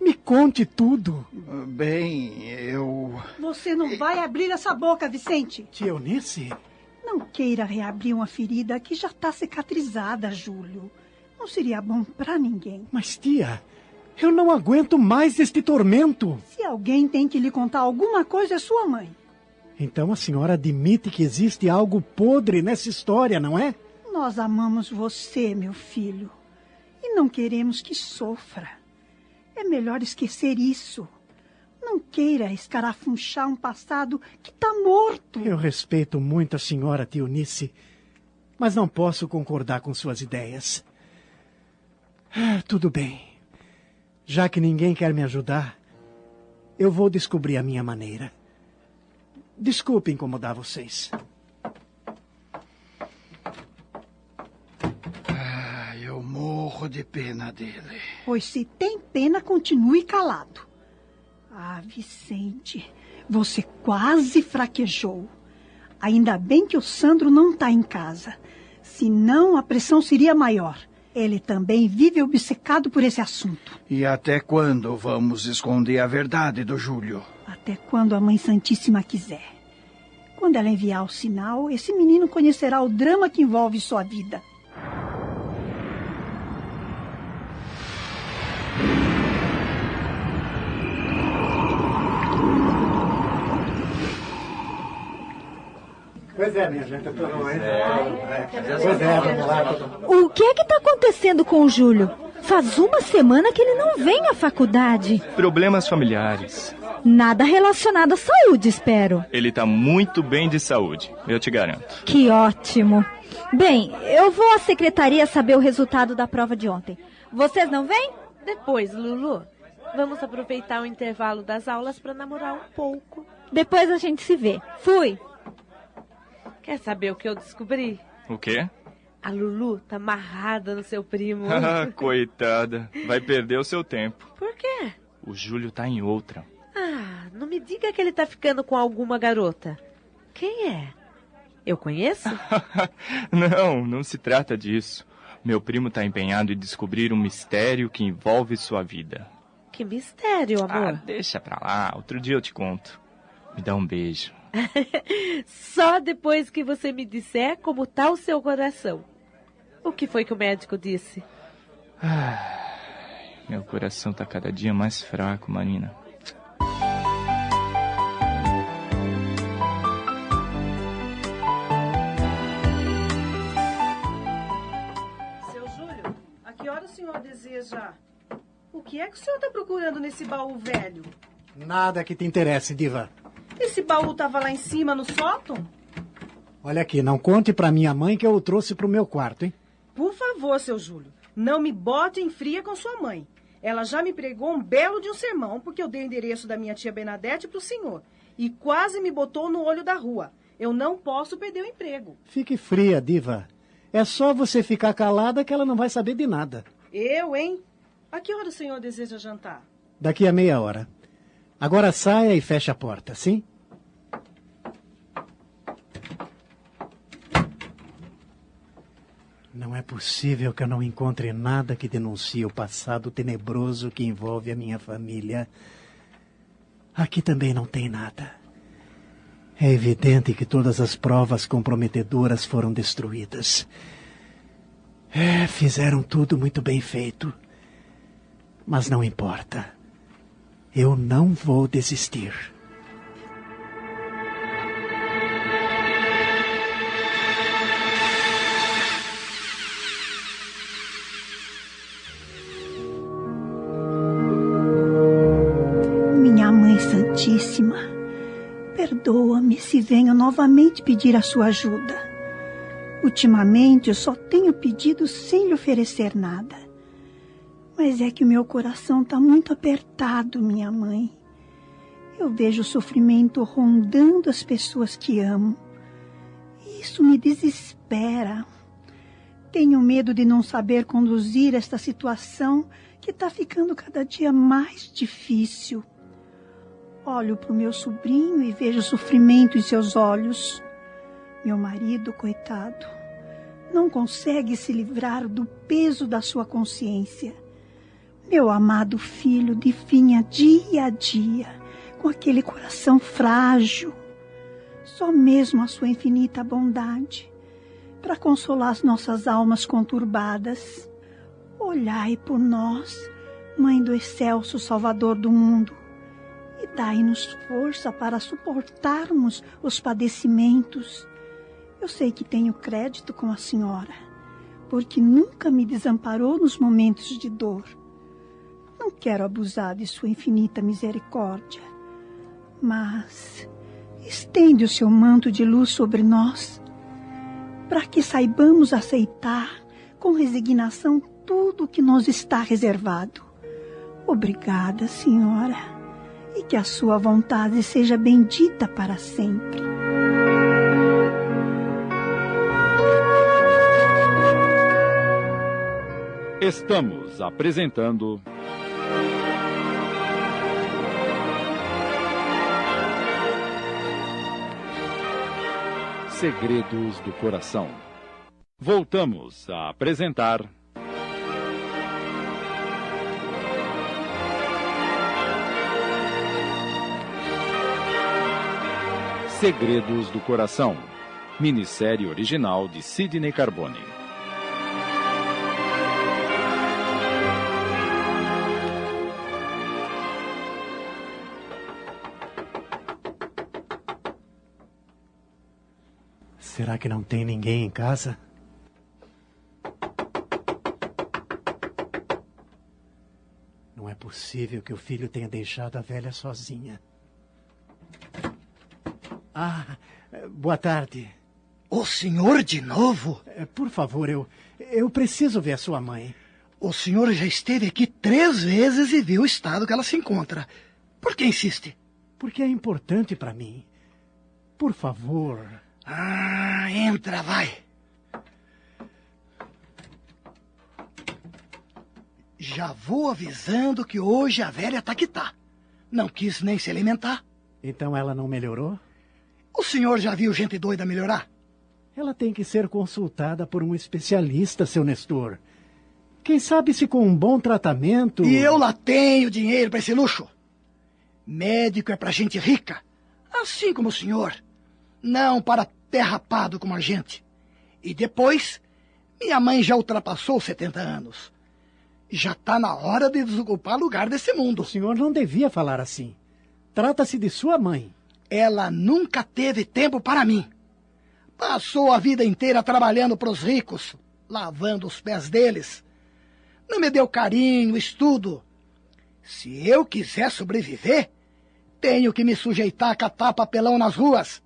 me conte tudo. Bem, eu. Você não vai abrir essa boca, Vicente. Tia Eunice? Não queira reabrir uma ferida que já está cicatrizada, Júlio. Não seria bom para ninguém. Mas, tia, eu não aguento mais este tormento. Se alguém tem que lhe contar alguma coisa, é sua mãe. Então a senhora admite que existe algo podre nessa história, não é? Nós amamos você, meu filho. E não queremos que sofra. É melhor esquecer isso. Não queira escarafunchar um passado que está morto. Eu respeito muito a senhora, tia Eunice, mas não posso concordar com suas ideias. Ah, tudo bem. Já que ninguém quer me ajudar, eu vou descobrir a minha maneira. Desculpe incomodar vocês. Ah, eu morro de pena dele. Pois se tem pena, continue calado. Ah, Vicente, você quase fraquejou. Ainda bem que o Sandro não está em casa. Senão a pressão seria maior. Ele também vive obcecado por esse assunto. E até quando vamos esconder a verdade do Júlio? Até quando a Mãe Santíssima quiser. Quando ela enviar o sinal, esse menino conhecerá o drama que envolve sua vida. Pois é, minha gente, tudo bem? Pois é, vamos lá. O que é que está acontecendo com o Júlio? Faz uma semana que ele não vem à faculdade. Problemas familiares. Nada relacionado à saúde, espero. Ele tá muito bem de saúde, eu te garanto. Que ótimo. Bem, eu vou à secretaria saber o resultado da prova de ontem. Vocês não vêm? Depois, Lulu. Vamos aproveitar o intervalo das aulas para namorar um pouco. Depois a gente se vê. Fui. Quer saber o que eu descobri? O quê? A Lulu tá amarrada no seu primo. (laughs) Ah, coitada. Vai perder o seu tempo. Por quê? O Júlio tá em outra. Ah, não me diga que ele tá ficando com alguma garota. Quem é? Eu conheço? (laughs) não, não se trata disso. Meu primo tá empenhado em descobrir um mistério que envolve sua vida. Que mistério, amor? Ah, deixa pra lá. Outro dia eu te conto. Me dá um beijo. (laughs) Só depois que você me disser como tá o seu coração. O que foi que o médico disse? Ah, meu coração tá cada dia mais fraco, Marina. Seu Júlio, a que hora o senhor deseja? O que é que o senhor está procurando nesse baú velho? Nada que te interesse, Diva. Esse baú estava lá em cima no sótão? Olha aqui, não conte pra minha mãe que eu o trouxe pro meu quarto, hein? Por favor, seu Júlio, não me bote em fria com sua mãe. Ela já me pregou um belo de um sermão porque eu dei o endereço da minha tia Bernadette pro senhor. E quase me botou no olho da rua. Eu não posso perder o emprego. Fique fria, Diva. É só você ficar calada que ela não vai saber de nada. Eu, hein? A que hora o senhor deseja jantar? Daqui a meia hora. Agora saia e feche a porta, sim? Não é possível que eu não encontre nada que denuncie o passado tenebroso que envolve a minha família. Aqui também não tem nada. É evidente que todas as provas comprometedoras foram destruídas. É, fizeram tudo muito bem feito. Mas não importa. Eu não vou desistir. Minha Mãe Santíssima, perdoa-me se venho novamente pedir a sua ajuda. Ultimamente eu só tenho pedido sem lhe oferecer nada. Mas é que o meu coração está muito apertado, minha mãe. Eu vejo o sofrimento rondando as pessoas que amo. Isso me desespera. Tenho medo de não saber conduzir esta situação que está ficando cada dia mais difícil. Olho para o meu sobrinho e vejo sofrimento em seus olhos. Meu marido, coitado, não consegue se livrar do peso da sua consciência. Meu amado filho definha dia a dia com aquele coração frágil. Só mesmo a sua infinita bondade para consolar as nossas almas conturbadas. Olhai por nós, Mãe do excelso Salvador do mundo, e dai-nos força para suportarmos os padecimentos. Eu sei que tenho crédito com a senhora, porque nunca me desamparou nos momentos de dor. Não quero abusar de sua infinita misericórdia, mas estende o seu manto de luz sobre nós, para que saibamos aceitar com resignação tudo o que nos está reservado. Obrigada, Senhora, e que a sua vontade seja bendita para sempre. Estamos apresentando. Segredos do Coração. Voltamos a apresentar. Segredos do Coração. Minissérie original de Sidney Carbone. Será que não tem ninguém em casa? Não é possível que o filho tenha deixado a velha sozinha. Ah, boa tarde. O senhor de novo? Eh, Por favor, eu, eu preciso ver a sua mãe. O senhor já esteve aqui três vezes e viu o estado que ela se encontra. Por que insiste? Porque é importante para mim. Por favor. Ah, entra, vai. Já vou avisando que hoje a velha tá que tá. Não quis nem se alimentar. Então ela não melhorou? O senhor já viu gente doida melhorar? Ela tem que ser consultada por um especialista, seu Nestor. Quem sabe se com um bom tratamento. E eu lá tenho dinheiro para esse luxo. Médico é para gente rica, assim como o senhor. Não para derrapado como a gente. E depois, minha mãe já ultrapassou 70 anos. Já está na hora de desocupar lugar desse mundo. O senhor não devia falar assim. Trata-se de sua mãe. Ela nunca teve tempo para mim. Passou a vida inteira trabalhando para os ricos, lavando os pés deles. Não me deu carinho, estudo. Se eu quiser sobreviver, tenho que me sujeitar a catar papelão nas ruas.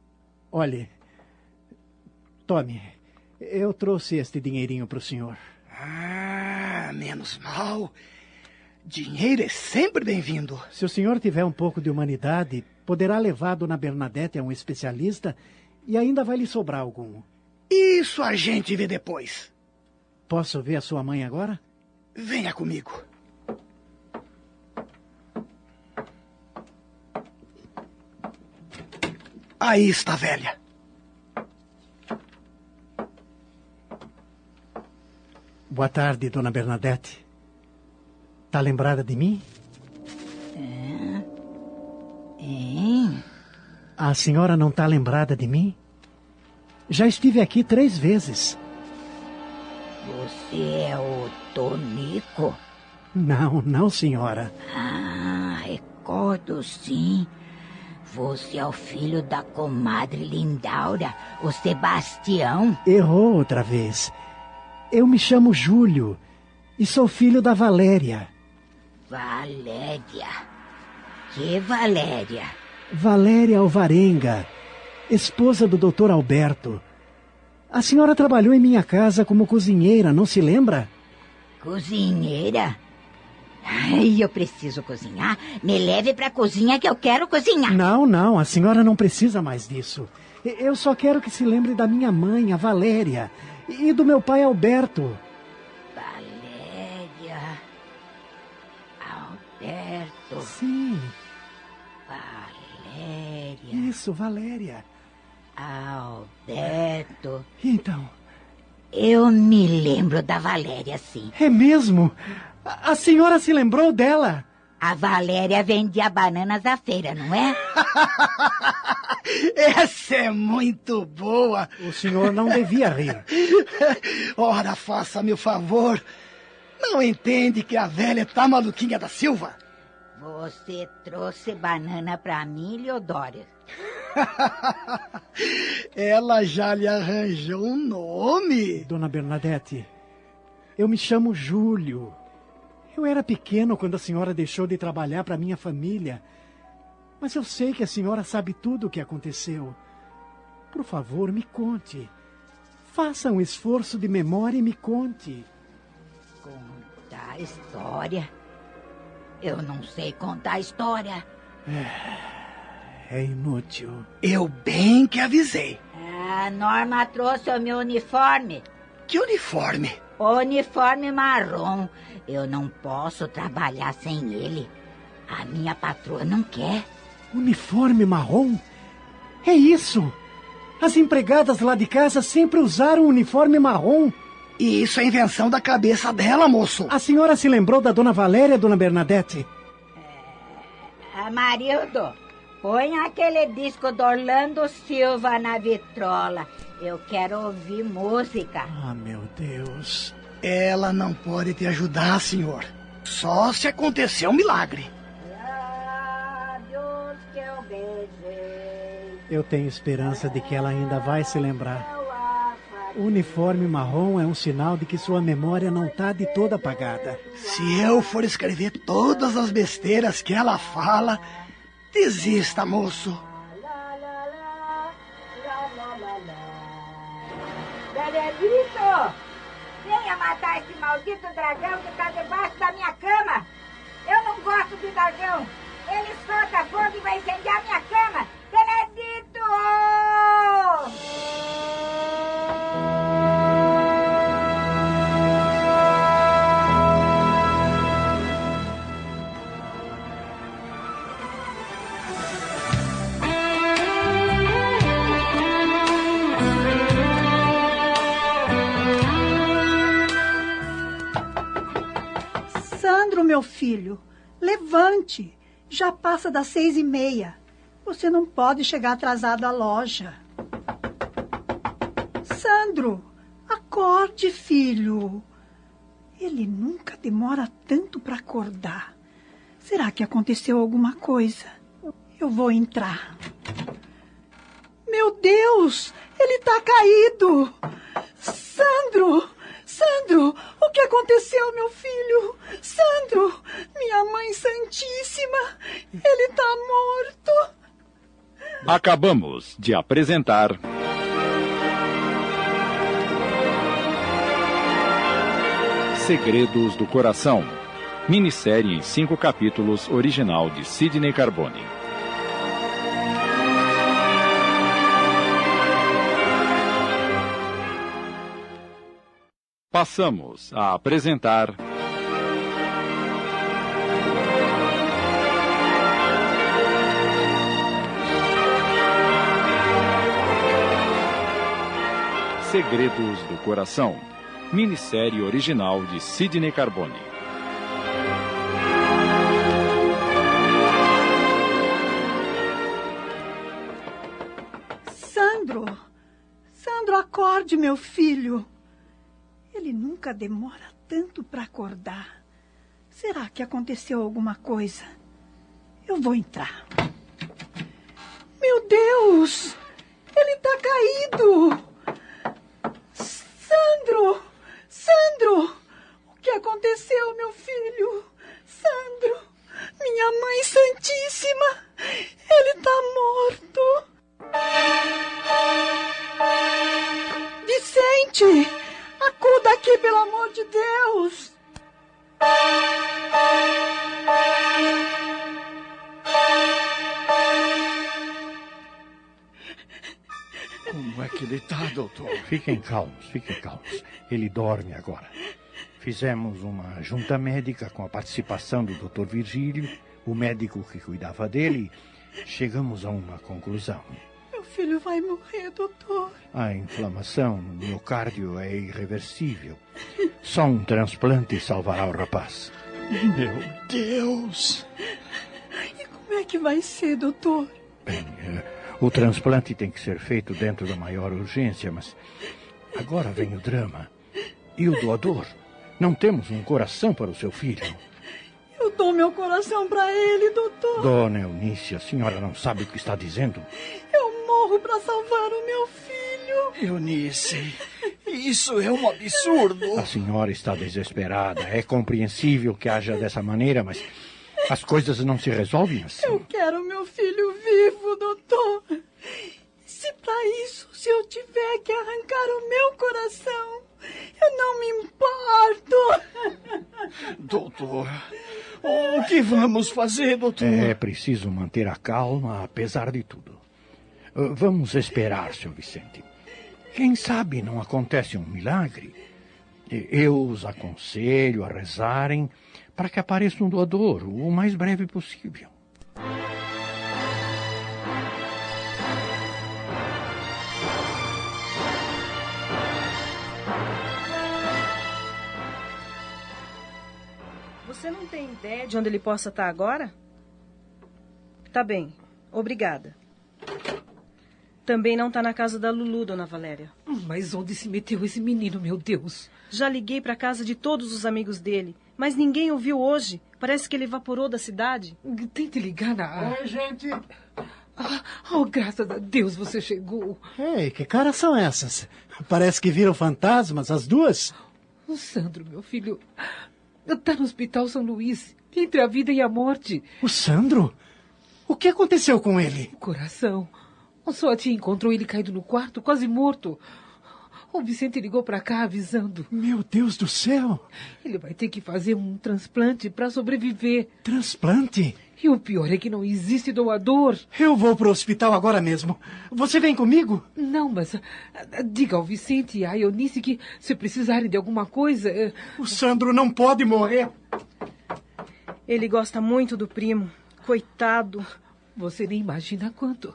Olhe, tome. Eu trouxe este dinheirinho para o senhor. Ah, menos mal. Dinheiro é sempre bem-vindo. Se o senhor tiver um pouco de humanidade, poderá levar Dona Bernadette a um especialista e ainda vai lhe sobrar algum. Isso a gente vê depois. Posso ver a sua mãe agora? Venha comigo. Aí está a velha. Boa tarde, Dona Bernadette. Tá lembrada de mim? É. Hein? A senhora não tá lembrada de mim? Já estive aqui três vezes. Você é o Tonico? Não, não, senhora. Ah, recordo sim. Você é o filho da comadre Lindaura, o Sebastião. Errou outra vez. Eu me chamo Júlio e sou filho da Valéria. Valéria. Que Valéria? Valéria Alvarenga, esposa do doutor Alberto. A senhora trabalhou em minha casa como cozinheira, não se lembra? Cozinheira? Ai, eu preciso cozinhar. Me leve para a cozinha que eu quero cozinhar. Não, não, a senhora não precisa mais disso. Eu só quero que se lembre da minha mãe, a Valéria, e do meu pai Alberto. Valéria. Alberto. Sim. Valéria. Isso, Valéria. Alberto. Então. Eu me lembro da Valéria, sim. É mesmo? A, senhora se lembrou dela? A Valéria vendia bananas à feira, não é? (laughs) Essa é muito boa. O senhor não devia rir. (laughs) Ora, faça-me o favor. Não entende que a velha tá maluquinha da Silva? Você trouxe banana pra mim, Leodória. (laughs) Ela já lhe arranjou um nome. Dona Bernadette, eu me chamo Júlio. Eu era pequeno quando a senhora deixou de trabalhar para minha família. Mas eu sei que a senhora sabe tudo o que aconteceu. Por favor, me conte. Faça um esforço de memória e me conte. Contar história? Eu não sei contar história. É, é inútil. Eu bem que avisei. A Norma trouxe o meu uniforme. Que uniforme? O uniforme marrom. Eu não posso trabalhar sem ele. A minha patroa não quer. Uniforme marrom? É isso! As empregadas lá de casa sempre usaram uniforme marrom. E isso é invenção da cabeça dela, moço. A senhora se lembrou da dona Valéria, dona Bernadette? É... Marildo, põe aquele disco do Orlando Silva na vitrola. Eu quero ouvir música. Ah, meu Deus. Ela não pode te ajudar, senhor. Só se acontecer um milagre. que eu beijei. Eu tenho esperança de que ela ainda vai se lembrar. O uniforme marrom é um sinal de que sua memória não está de toda apagada. Se eu for escrever todas as besteiras que ela fala, desista, moço. Maldito dragão que está debaixo da minha cama. Eu não gosto de dragão. Ele solta fogo e vai incendiar minha cama. Benedito! Meu filho, levante. Já passa das seis e meia. Você não pode chegar atrasado à loja. Sandro, acorde, filho. Ele nunca demora tanto para acordar. Será que aconteceu alguma coisa? Eu vou entrar. Meu Deus, ele está caído. Sandro, Sandro, o que aconteceu, meu filho? Sandro, minha mãe santíssima, ele está morto. Acabamos de apresentar. Segredos do Coração. Minissérie em cinco capítulos, original de Sidney Carbone. Passamos a apresentar. Segredos do Coração. Minissérie original de Sidney Carbone. Sandro, Sandro, acorde, meu filho. Ele nunca demora tanto para acordar. Será que aconteceu alguma coisa? Eu vou entrar. Meu Deus! Ele está caído! Sandro! Sandro! O que aconteceu, meu filho? Sandro! Minha mãe santíssima! Ele está morto! Vicente! Acuda aqui, pelo amor de Deus! Como é que ele está, doutor? Fiquem calmos, fiquem calmos. Ele dorme agora. Fizemos uma junta médica com a participação do Dr. Virgílio, o médico que cuidava dele. Chegamos a uma conclusão. Meu filho vai morrer, doutor. A inflamação no miocárdio é irreversível. Só um transplante salvará o rapaz. Meu Deus! E como é que vai ser, doutor? Bem, eh, o transplante tem que ser feito dentro da maior urgência, mas agora vem o drama. E o doador? Não temos um coração para o seu filho. Eu dou meu coração para ele, doutor. Dona Eunice, a senhora não sabe o que está dizendo? Eu morro para salvar o meu filho. Eunice, isso é um absurdo. A senhora está desesperada. É compreensível que haja dessa maneira, mas as coisas não se resolvem assim. Eu quero meu filho vivo, doutor. Se para isso, se eu tiver que arrancar o meu coração, eu não me importo. Doutor, o que vamos fazer, doutor? É preciso manter a calma, apesar de tudo. Uh, Vamos esperar, Sr. Vicente. Quem sabe não acontece um milagre? Eu os aconselho a rezarem para que apareça um doador o mais breve possível. Você não tem ideia de onde ele possa estar agora? Tá bem, obrigada. Também não tá na casa da Lulu, dona Valéria. Mas onde se meteu esse menino, meu Deus? Já liguei para casa de todos os amigos dele, mas ninguém ouviu hoje. Parece que ele evaporou da cidade. Tente ligar na. Oi, gente. Ah, oh, graças a Deus você chegou. Ei, que caras são essas? Parece que viram fantasmas, as duas. O Sandro, meu filho, está no Hospital São Luís, entre a vida e a morte. O Sandro? O que aconteceu com ele? O coração. Sua tia encontrou ele caído no quarto, quase morto. O Vicente ligou para cá avisando. Meu Deus do céu! Ele vai ter que fazer um transplante para sobreviver. Transplante? E o pior é que não existe doador. Eu vou para o hospital agora mesmo. Você vem comigo? Não, mas ah, diga ao Vicente e à Eunice que se precisarem de alguma coisa. eh, O Sandro não pode morrer. Ele gosta muito do primo. Coitado. Você nem imagina quanto.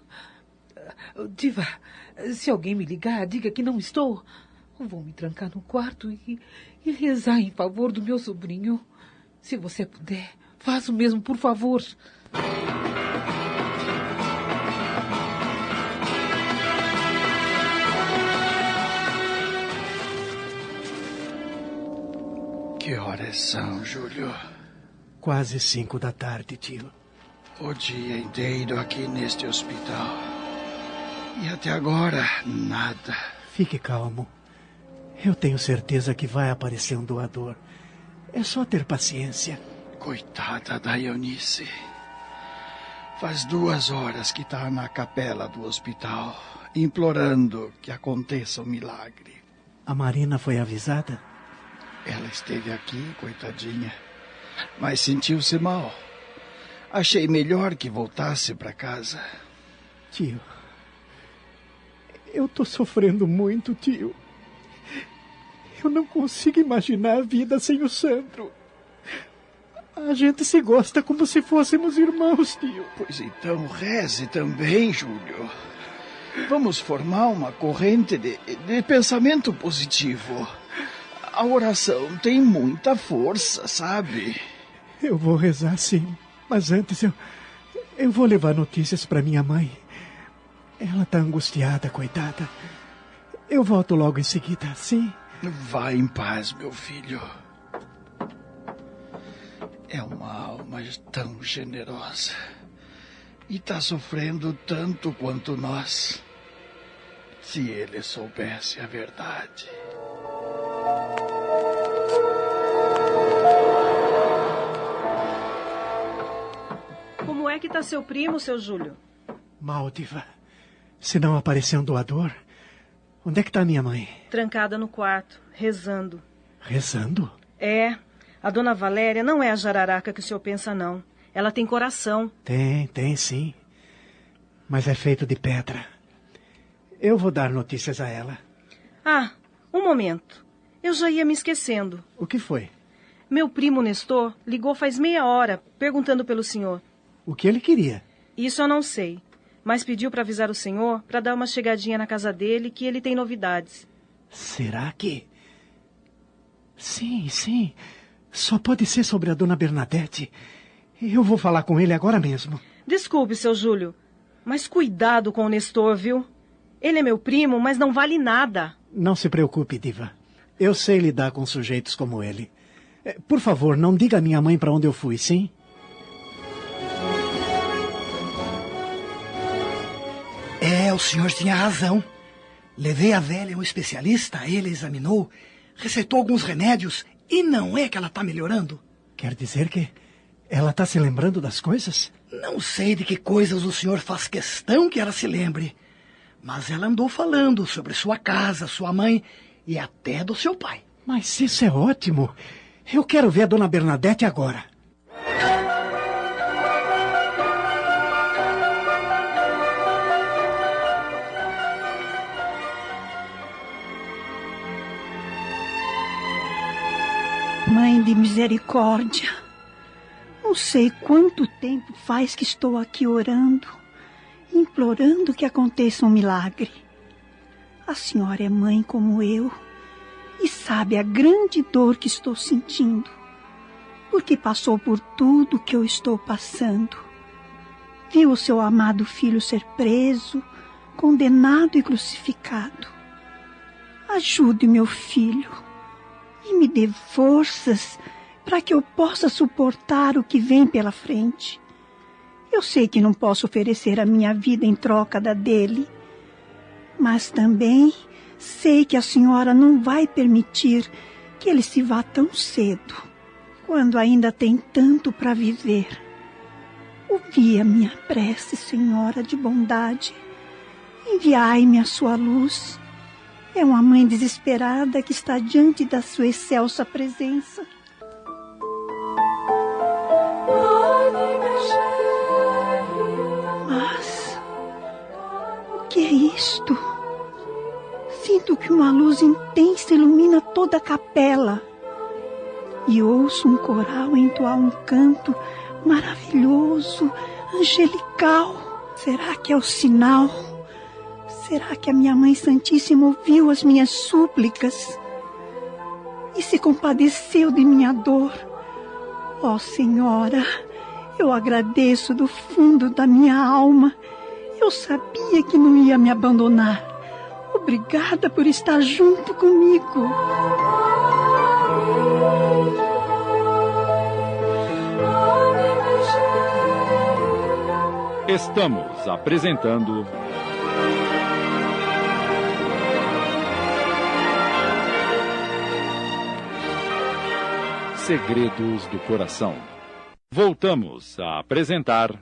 Diva, se alguém me ligar, diga que não estou. Vou me trancar no quarto e, e rezar em favor do meu sobrinho. Se você puder, faça o mesmo, por favor. Que horas são, Júlio? Quase cinco da tarde, tio. O dia inteiro aqui neste hospital. E até agora, nada. Fique calmo. Eu tenho certeza que vai aparecer um doador. É só ter paciência. Coitada da Eunice. Faz duas horas que está na capela do hospital, implorando que aconteça um milagre. A Marina foi avisada? Ela esteve aqui, coitadinha, mas sentiu-se mal. Achei melhor que voltasse para casa. Tio. Eu tô sofrendo muito, tio. Eu não consigo imaginar a vida sem o Sandro. A gente se gosta como se fôssemos irmãos, tio. Pois então, reze também, Júlio. Vamos formar uma corrente de, de pensamento positivo. A oração tem muita força, sabe? Eu vou rezar sim, mas antes eu eu vou levar notícias para minha mãe. Ela tá angustiada, coitada. Eu volto logo em seguida, sim? Vá em paz, meu filho. É uma alma tão generosa. E está sofrendo tanto quanto nós. Se ele soubesse a verdade. Como é que tá seu primo, seu Júlio? Mal, diva. Se não aparecer um doador, onde é que tá minha mãe? Trancada no quarto, rezando. Rezando? É, a dona Valéria não é a jararaca que o senhor pensa, não. Ela tem coração. Tem, tem sim. Mas é feito de pedra. Eu vou dar notícias a ela. Ah, um momento. Eu já ia me esquecendo. O que foi? Meu primo Nestor ligou faz meia hora, perguntando pelo senhor. O que ele queria? Isso eu não sei, mas pediu para avisar o senhor para dar uma chegadinha na casa dele que ele tem novidades. Será que. Sim, sim. Só pode ser sobre a dona Bernadette. Eu vou falar com ele agora mesmo. Desculpe, seu Júlio, mas cuidado com o Nestor, viu? Ele é meu primo, mas não vale nada. Não se preocupe, Diva. Eu sei lidar com sujeitos como ele. Eh, Por favor, não diga à minha mãe para onde eu fui, sim? O senhor tinha razão. Levei a velha a um especialista, ele examinou, receitou alguns remédios e não é que ela está melhorando. Quer dizer que ela está se lembrando das coisas? Não sei de que coisas o senhor faz questão que ela se lembre, mas ela andou falando sobre sua casa, sua mãe e até do seu pai. Mas isso é ótimo. Eu quero ver a dona Bernadette agora. De misericórdia, não sei quanto tempo faz que estou aqui orando, implorando que aconteça um milagre. A senhora é mãe como eu e sabe a grande dor que estou sentindo, porque passou por tudo que eu estou passando. Viu o seu amado filho ser preso, condenado e crucificado. Ajude meu filho e me dê forças para que eu possa suportar o que vem pela frente. Eu sei que não posso oferecer a minha vida em troca da dele, mas também sei que a senhora não vai permitir que ele se vá tão cedo, quando ainda tem tanto para viver. Ouvi a minha prece, Senhora de bondade. Enviai-me a sua luz É uma mãe desesperada que está diante da sua excelsa presença. Mas o que é isto? Sinto que uma luz intensa ilumina toda a capela. E ouço um coral entoar um canto maravilhoso, angelical. Será que é o sinal? Será que a minha Mãe Santíssima ouviu as minhas súplicas e se compadeceu de minha dor? Ó oh, Senhora, eu agradeço do fundo da minha alma. Eu sabia que não ia me abandonar. Obrigada por estar junto comigo. Estamos apresentando. Segredos do Coração. Voltamos a apresentar.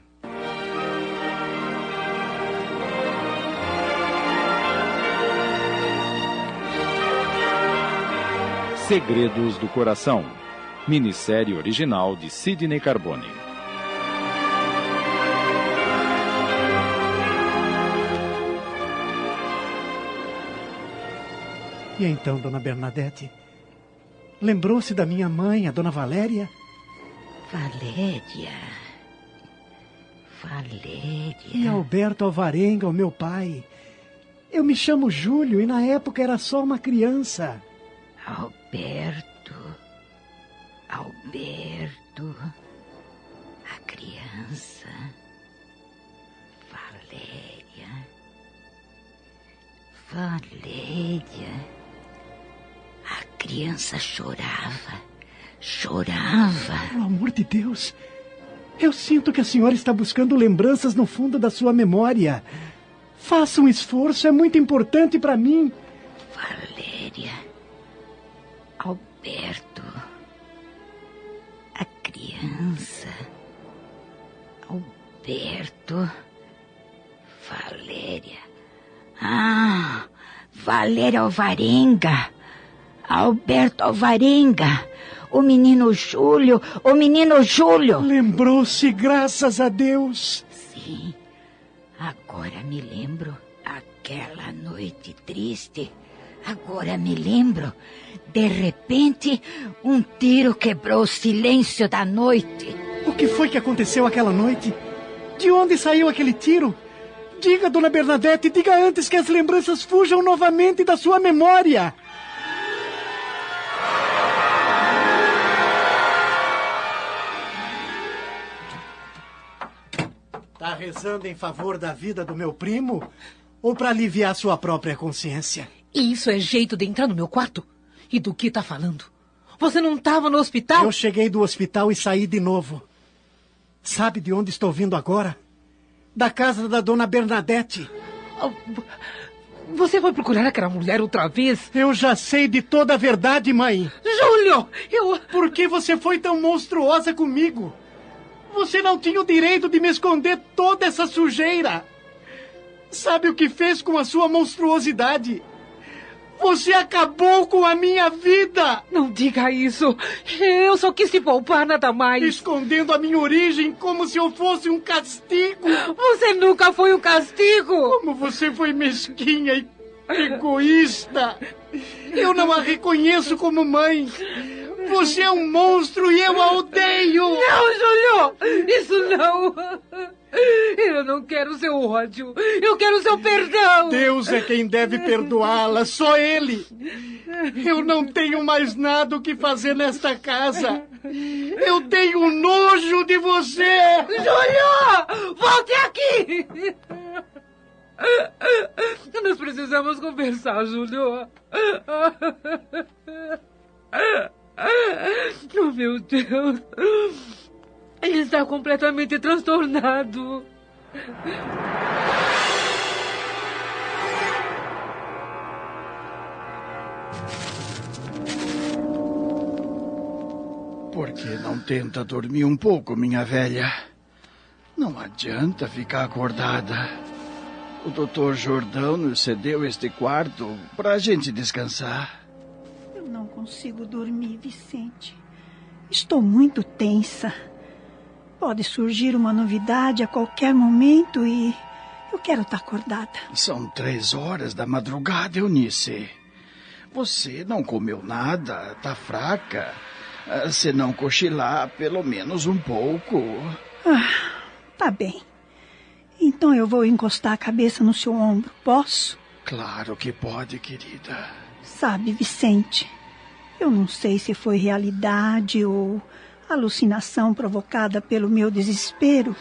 Segredos do Coração. Minissérie original de Sidney Carbone. E então, dona Bernadette? Lembrou-se da minha mãe, a dona Valéria? Valéria. Valéria. E Alberto Alvarenga, o meu pai. Eu me chamo Júlio e na época era só uma criança. Alberto. Alberto. A criança. Valéria. Valéria. A criança chorava. Chorava. Pelo amor de Deus. Eu sinto que a senhora está buscando lembranças no fundo da sua memória. Faça um esforço, é muito importante para mim. Valéria. Alberto. A criança. Alberto. Valéria. Ah, Valéria Alvarenga. Alberto Alvarenga. O menino Júlio, o menino Júlio. Lembrou-se, graças a Deus. Sim, agora me lembro. Aquela noite triste. Agora me lembro. De repente, um tiro quebrou o silêncio da noite. O que foi que aconteceu aquela noite? De onde saiu aquele tiro? Diga, dona Bernadette, diga antes que as lembranças fujam novamente da sua memória. Está rezando em favor da vida do meu primo? Ou para aliviar sua própria consciência? Isso é jeito de entrar no meu quarto? E do que está falando? Você não estava no hospital? Eu cheguei do hospital e saí de novo. Sabe de onde estou vindo agora? Da casa da dona Bernadette. Oh, você foi procurar aquela mulher outra vez? Eu já sei de toda a verdade, mãe. Júlio, eu. Por que você foi tão monstruosa comigo? Você não tinha o direito de me esconder toda essa sujeira. Sabe o que fez com a sua monstruosidade? Você acabou com a minha vida! Não diga isso! Eu só quis te poupar nada mais! Escondendo a minha origem como se eu fosse um castigo! Você nunca foi um castigo! Como você foi mesquinha e egoísta! Eu não a reconheço como mãe! Você é um monstro e eu a odeio! Não, Júlio! Isso não! Eu não quero seu ódio. Eu quero seu perdão. Deus é quem deve perdoá-la, só Ele. Eu não tenho mais nada o que fazer nesta casa. Eu tenho nojo de você. Júlio! Volte aqui! Nós precisamos conversar, Júlio. (laughs) Oh, meu Deus. Ele está completamente transtornado. Por que não tenta dormir um pouco, minha velha? Não adianta ficar acordada. O doutor Jordão nos cedeu este quarto para a gente descansar. Não consigo dormir, Vicente. Estou muito tensa. Pode surgir uma novidade a qualquer momento e eu quero estar acordada. São três horas da madrugada, Eunice. Você não comeu nada, tá fraca. Ah, Se não cochilar, pelo menos um pouco. Ah, tá bem. Então eu vou encostar a cabeça no seu ombro, posso? Claro que pode, querida. Sabe, Vicente, eu não sei se foi realidade ou alucinação provocada pelo meu desespero,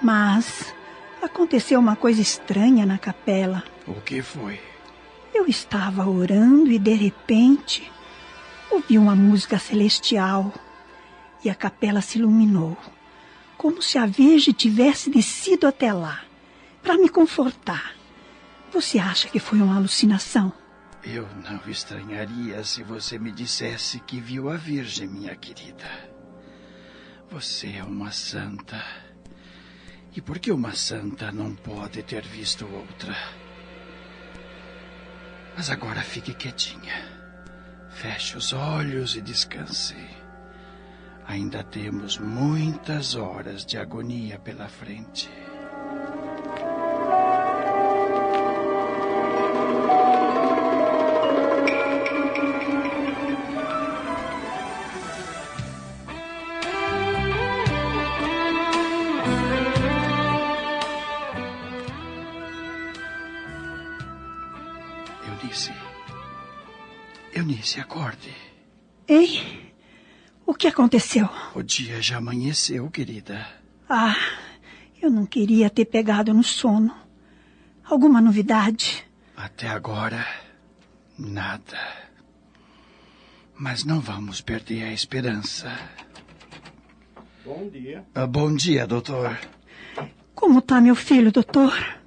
mas aconteceu uma coisa estranha na capela. O que foi? Eu estava orando e de repente ouvi uma música celestial e a capela se iluminou, como se a Virgem tivesse descido até lá para me confortar. Você acha que foi uma alucinação? Eu não estranharia se você me dissesse que viu a Virgem, minha querida. Você é uma santa. E por que uma santa não pode ter visto outra? Mas agora fique quietinha. Feche os olhos e descanse. Ainda temos muitas horas de agonia pela frente. Eunice. Eunice, acorde. Ei, o que aconteceu? O dia já amanheceu, querida. Ah, eu não queria ter pegado no sono. Alguma novidade? Até agora, nada. Mas não vamos perder a esperança. Bom dia. Ah, bom dia, doutor. Como está meu filho, doutor?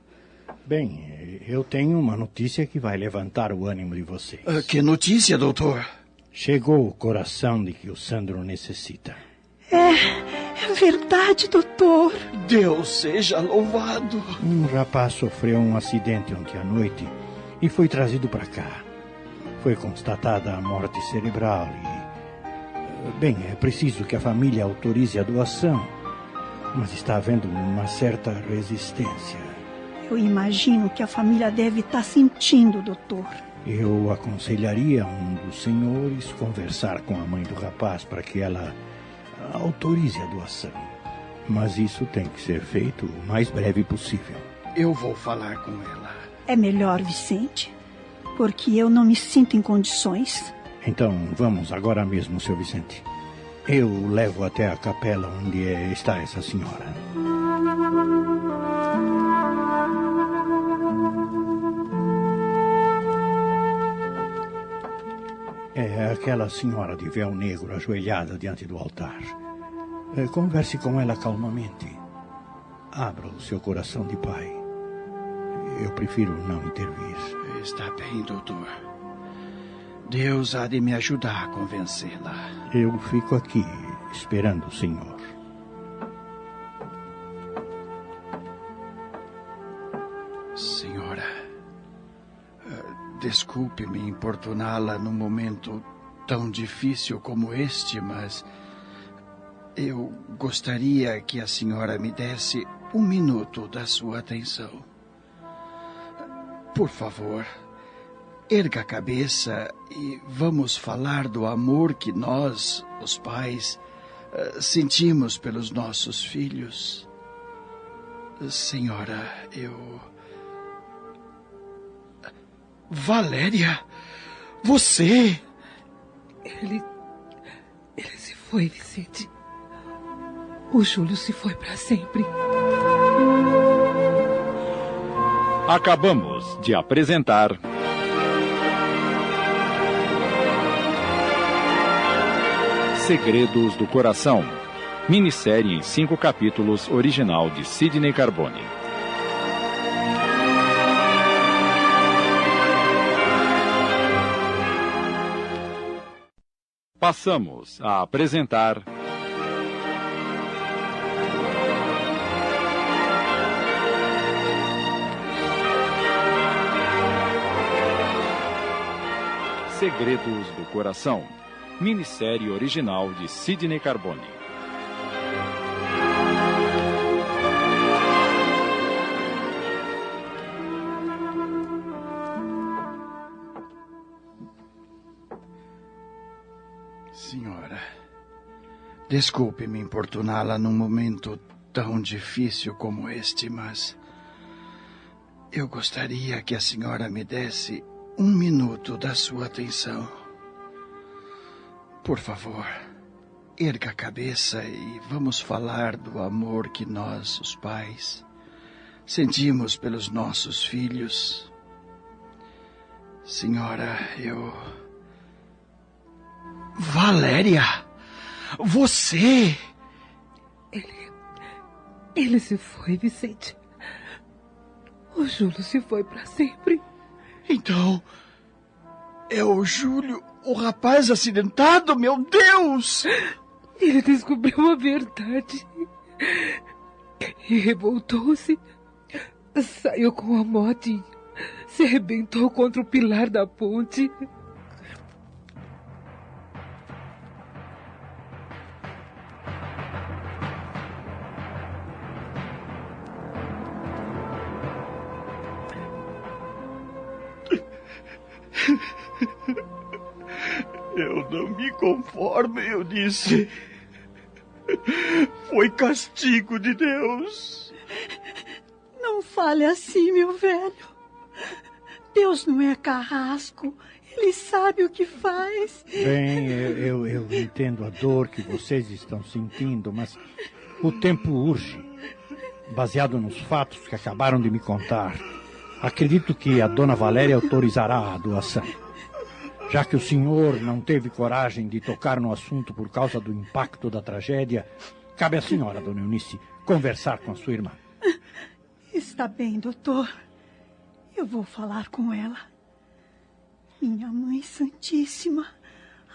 Bem, eu tenho uma notícia que vai levantar o ânimo de vocês. Ah, que notícia, doutor? Chegou o coração de que o Sandro necessita. É, é verdade, doutor. Deus seja louvado. Um rapaz sofreu um acidente ontem à noite e foi trazido para cá. Foi constatada a morte cerebral e. Bem, é preciso que a família autorize a doação, mas está havendo uma certa resistência. Eu imagino que a família deve estar sentindo, doutor. Eu aconselharia um dos senhores conversar com a mãe do rapaz para que ela autorize a doação. Mas isso tem que ser feito o mais breve possível. Eu vou falar com ela. É melhor, Vicente, porque eu não me sinto em condições. Então, vamos agora mesmo, seu Vicente. Eu o levo até a capela onde está essa senhora. É aquela senhora de véu negro ajoelhada diante do altar. É, Converse com ela calmamente. Abra o seu coração de pai. Eu prefiro não intervir. Está bem, doutor. Deus há de me ajudar a convencê-la. Eu fico aqui esperando o senhor. Senhora, eh, desculpe-me importuná-la num momento tão difícil como este, mas eu gostaria que a senhora me desse um minuto da sua atenção. Por favor, erga a cabeça e vamos falar do amor que nós, os pais, eh, sentimos pelos nossos filhos. Senhora, eu. Valéria! Você! Ele. Ele se foi, Vicente. O Júlio se foi para sempre. Acabamos de apresentar. Segredos do Coração. Minissérie em cinco capítulos, original de Sidney Carbone. passamos a apresentar. Segredos do Coração. Minissérie original de Sidney Carbone. Desculpe-me importuná-la num momento tão difícil como este, mas eu gostaria que a senhora me desse um minuto da sua atenção. Por favor, erga a cabeça e vamos falar do amor que nós, os pais, sentimos pelos nossos filhos. Senhora, eu. Valéria! Você! Ele. Ele se foi, Vicente. O Júlio se foi para sempre. Então. É o Júlio, o rapaz acidentado, meu Deus! Ele descobriu a verdade. E revoltou-se. Saiu com a moto se arrebentou contra o pilar da ponte. Eu não me conformo, eu disse. Foi castigo de Deus. Não fale assim, meu velho. Deus não é carrasco. Ele sabe o que faz. Bem, eu, eu, eu entendo a dor que vocês estão sentindo, mas o tempo urge. Baseado nos fatos que acabaram de me contar, acredito que a dona Valéria autorizará a doação. Já que o senhor não teve coragem de tocar no assunto por causa do impacto da tragédia, cabe à senhora, dona Eunice, conversar com a sua irmã. Está bem, doutor. Eu vou falar com ela. Minha Mãe Santíssima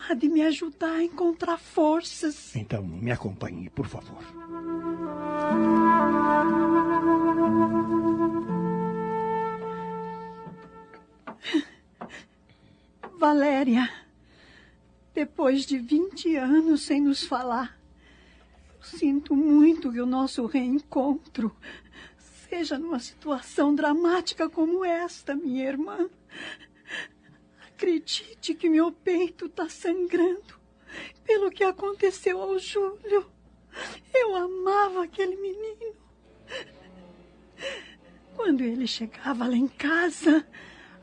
há de me ajudar a encontrar forças. Então, me acompanhe, por favor. (laughs) Valéria, depois de 20 anos sem nos falar, sinto muito que o nosso reencontro seja numa situação dramática como esta, minha irmã. Acredite que meu peito está sangrando pelo que aconteceu ao Júlio. Eu amava aquele menino. Quando ele chegava lá em casa,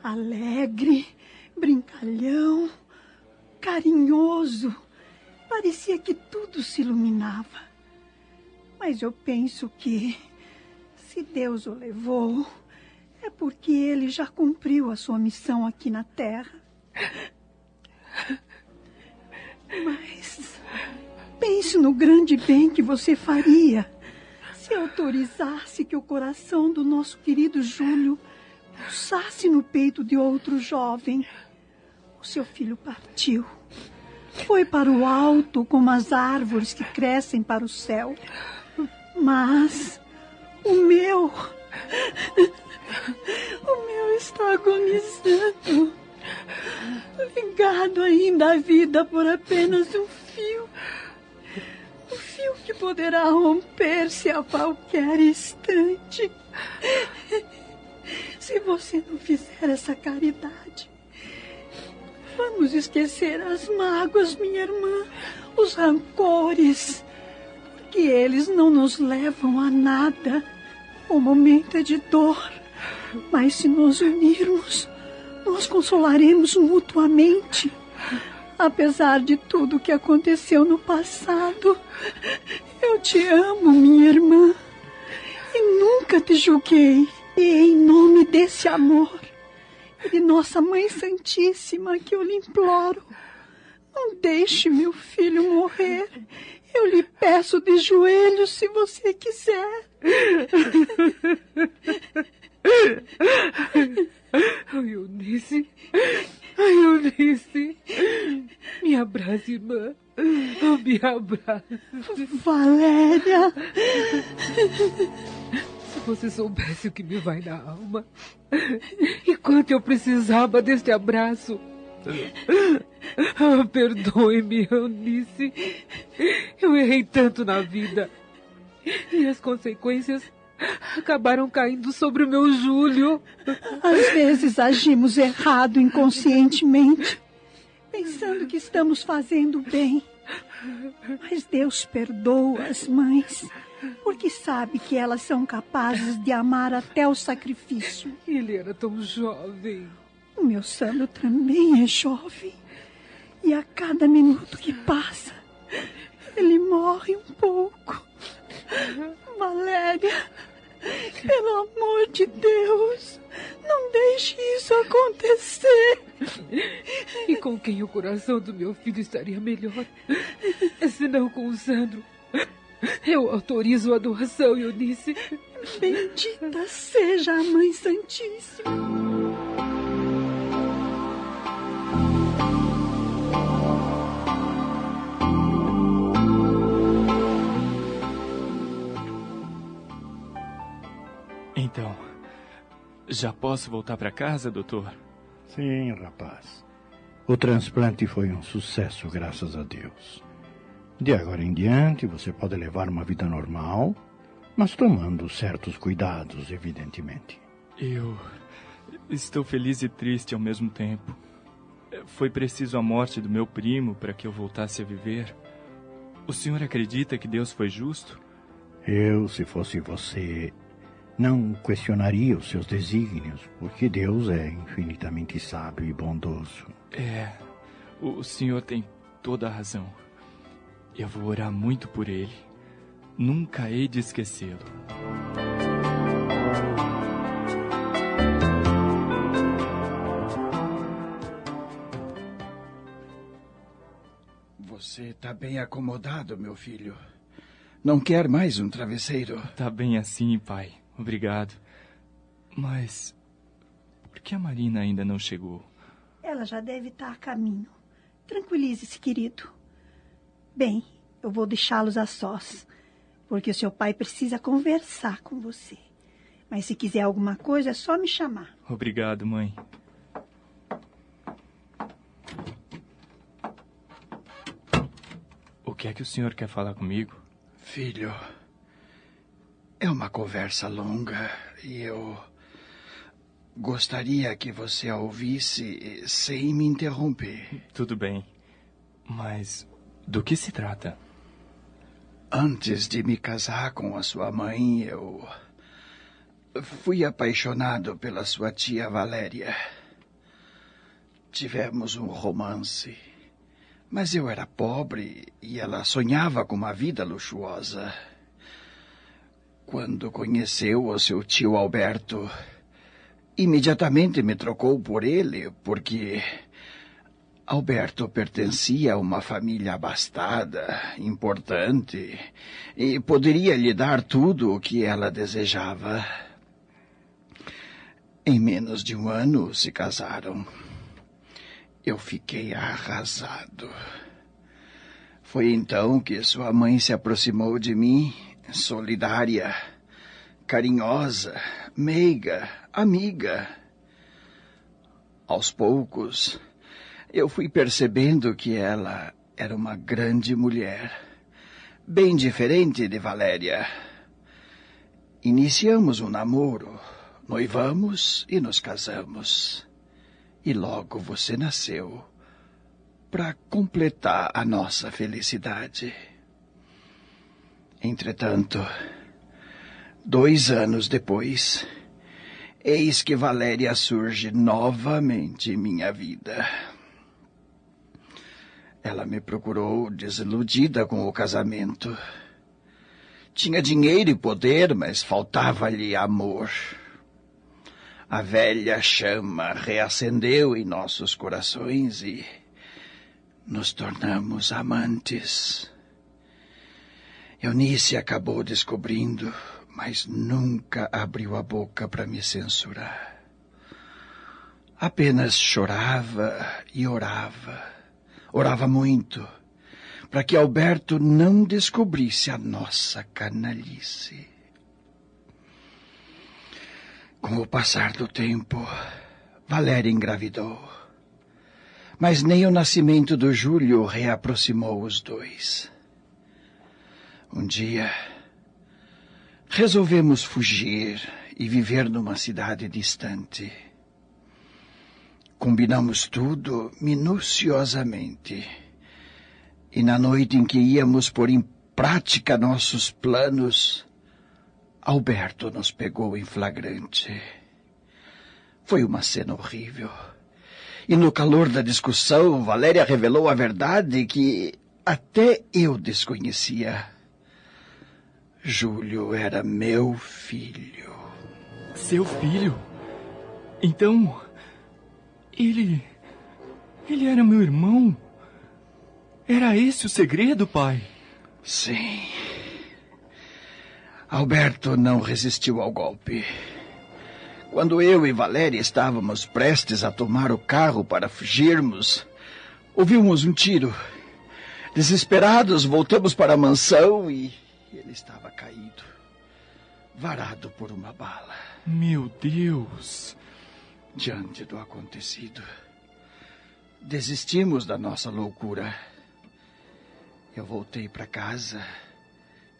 alegre, brincalhão, carinhoso, parecia que tudo se iluminava. Mas eu penso que, se Deus o levou, é porque ele já cumpriu a sua missão aqui na Terra. Mas pense no grande bem que você faria se autorizasse que o coração do nosso querido Júlio pulsasse no peito de outro jovem. O seu filho partiu. Foi para o alto como as árvores que crescem para o céu. Mas o meu. O meu está agonizando. Ligado ainda à vida por apenas um fio. Um fio que poderá romper-se a qualquer instante. Se você não fizer essa caridade, vamos esquecer as mágoas, minha irmã, os rancores, porque eles não nos levam a nada. O momento é de dor, mas se nos unirmos, nós consolaremos mutuamente. Apesar de tudo o que aconteceu no passado, eu te amo, minha irmã, e nunca te julguei. E em nome desse amor de Nossa Mãe Santíssima que eu lhe imploro, não deixe meu filho morrer. Eu lhe peço de joelhos se você quiser. Ai, Eunice. Ai, Eunice. Me abrace, irmã. Me abrace. Valéria. Você soubesse o que me vai na alma. E quanto eu precisava deste abraço. Ah, Perdoe-me, Eunice. Eu errei tanto na vida. E as consequências acabaram caindo sobre o meu Júlio. Às vezes agimos errado inconscientemente, pensando que estamos fazendo bem. Mas Deus perdoa as mães, porque sabe que elas são capazes de amar até o sacrifício. Ele era tão jovem. O meu Sandro também é jovem. E a cada minuto que passa, ele morre um pouco. Valéria, pelo amor de Deus, não deixe isso acontecer. E com quem o coração do meu filho estaria melhor? Se não com o Sandro. Eu autorizo a doação, Eunice. Bendita seja a Mãe Santíssima. Então, já posso voltar para casa, doutor? Sim, rapaz. O transplante foi um sucesso, graças a Deus. De agora em diante, você pode levar uma vida normal, mas tomando certos cuidados, evidentemente. Eu estou feliz e triste ao mesmo tempo. Foi preciso a morte do meu primo para que eu voltasse a viver. O senhor acredita que Deus foi justo? Eu, se fosse você, não questionaria os seus desígnios, porque Deus é infinitamente sábio e bondoso. É, o senhor tem toda a razão. Eu vou orar muito por ele. Nunca hei de esquecê-lo. Você está bem acomodado, meu filho. Não quer mais um travesseiro? Tá bem assim, pai. Obrigado. Mas por que a Marina ainda não chegou? Ela já deve estar a caminho. Tranquilize-se, querido. Bem, eu vou deixá-los a sós, porque o seu pai precisa conversar com você. Mas se quiser alguma coisa, é só me chamar. Obrigado, mãe. O que é que o senhor quer falar comigo? Filho, é uma conversa longa e eu gostaria que você a ouvisse sem me interromper. Tudo bem. Mas do que se trata? Antes de me casar com a sua mãe, eu fui apaixonado pela sua tia Valéria. Tivemos um romance. Mas eu era pobre e ela sonhava com uma vida luxuosa. Quando conheceu o seu tio Alberto, imediatamente me trocou por ele, porque Alberto pertencia a uma família abastada, importante, e poderia lhe dar tudo o que ela desejava. Em menos de um ano se casaram. Eu fiquei arrasado. Foi então que sua mãe se aproximou de mim, solidária, carinhosa, meiga, amiga. Aos poucos, eu fui percebendo que ela era uma grande mulher, bem diferente de Valéria. Iniciamos um namoro, noivamos e nos casamos. E logo você nasceu para completar a nossa felicidade. Entretanto, dois anos depois, eis que Valéria surge novamente em minha vida. Ela me procurou desiludida com o casamento. Tinha dinheiro e poder, mas faltava-lhe amor. A velha chama reacendeu em nossos corações e nos tornamos amantes. Eunice acabou descobrindo, mas nunca abriu a boca para me censurar. Apenas chorava e orava. Orava muito para que Alberto não descobrisse a nossa canalice. Com o passar do tempo, Valéria engravidou. Mas nem o nascimento do Júlio reaproximou os dois. Um dia, resolvemos fugir e viver numa cidade distante. Combinamos tudo minuciosamente. E na noite em que íamos pôr em prática nossos planos, Alberto nos pegou em flagrante. Foi uma cena horrível. E no calor da discussão, Valéria revelou a verdade que até eu desconhecia. Júlio era meu filho. Seu filho? Então. Ele. Ele era meu irmão? Era esse o segredo, pai? Sim. Alberto não resistiu ao golpe. Quando eu e Valéria estávamos prestes a tomar o carro para fugirmos, ouvimos um tiro. Desesperados, voltamos para a mansão e ele estava caído, varado por uma bala. Meu Deus! Diante do acontecido, desistimos da nossa loucura. Eu voltei para casa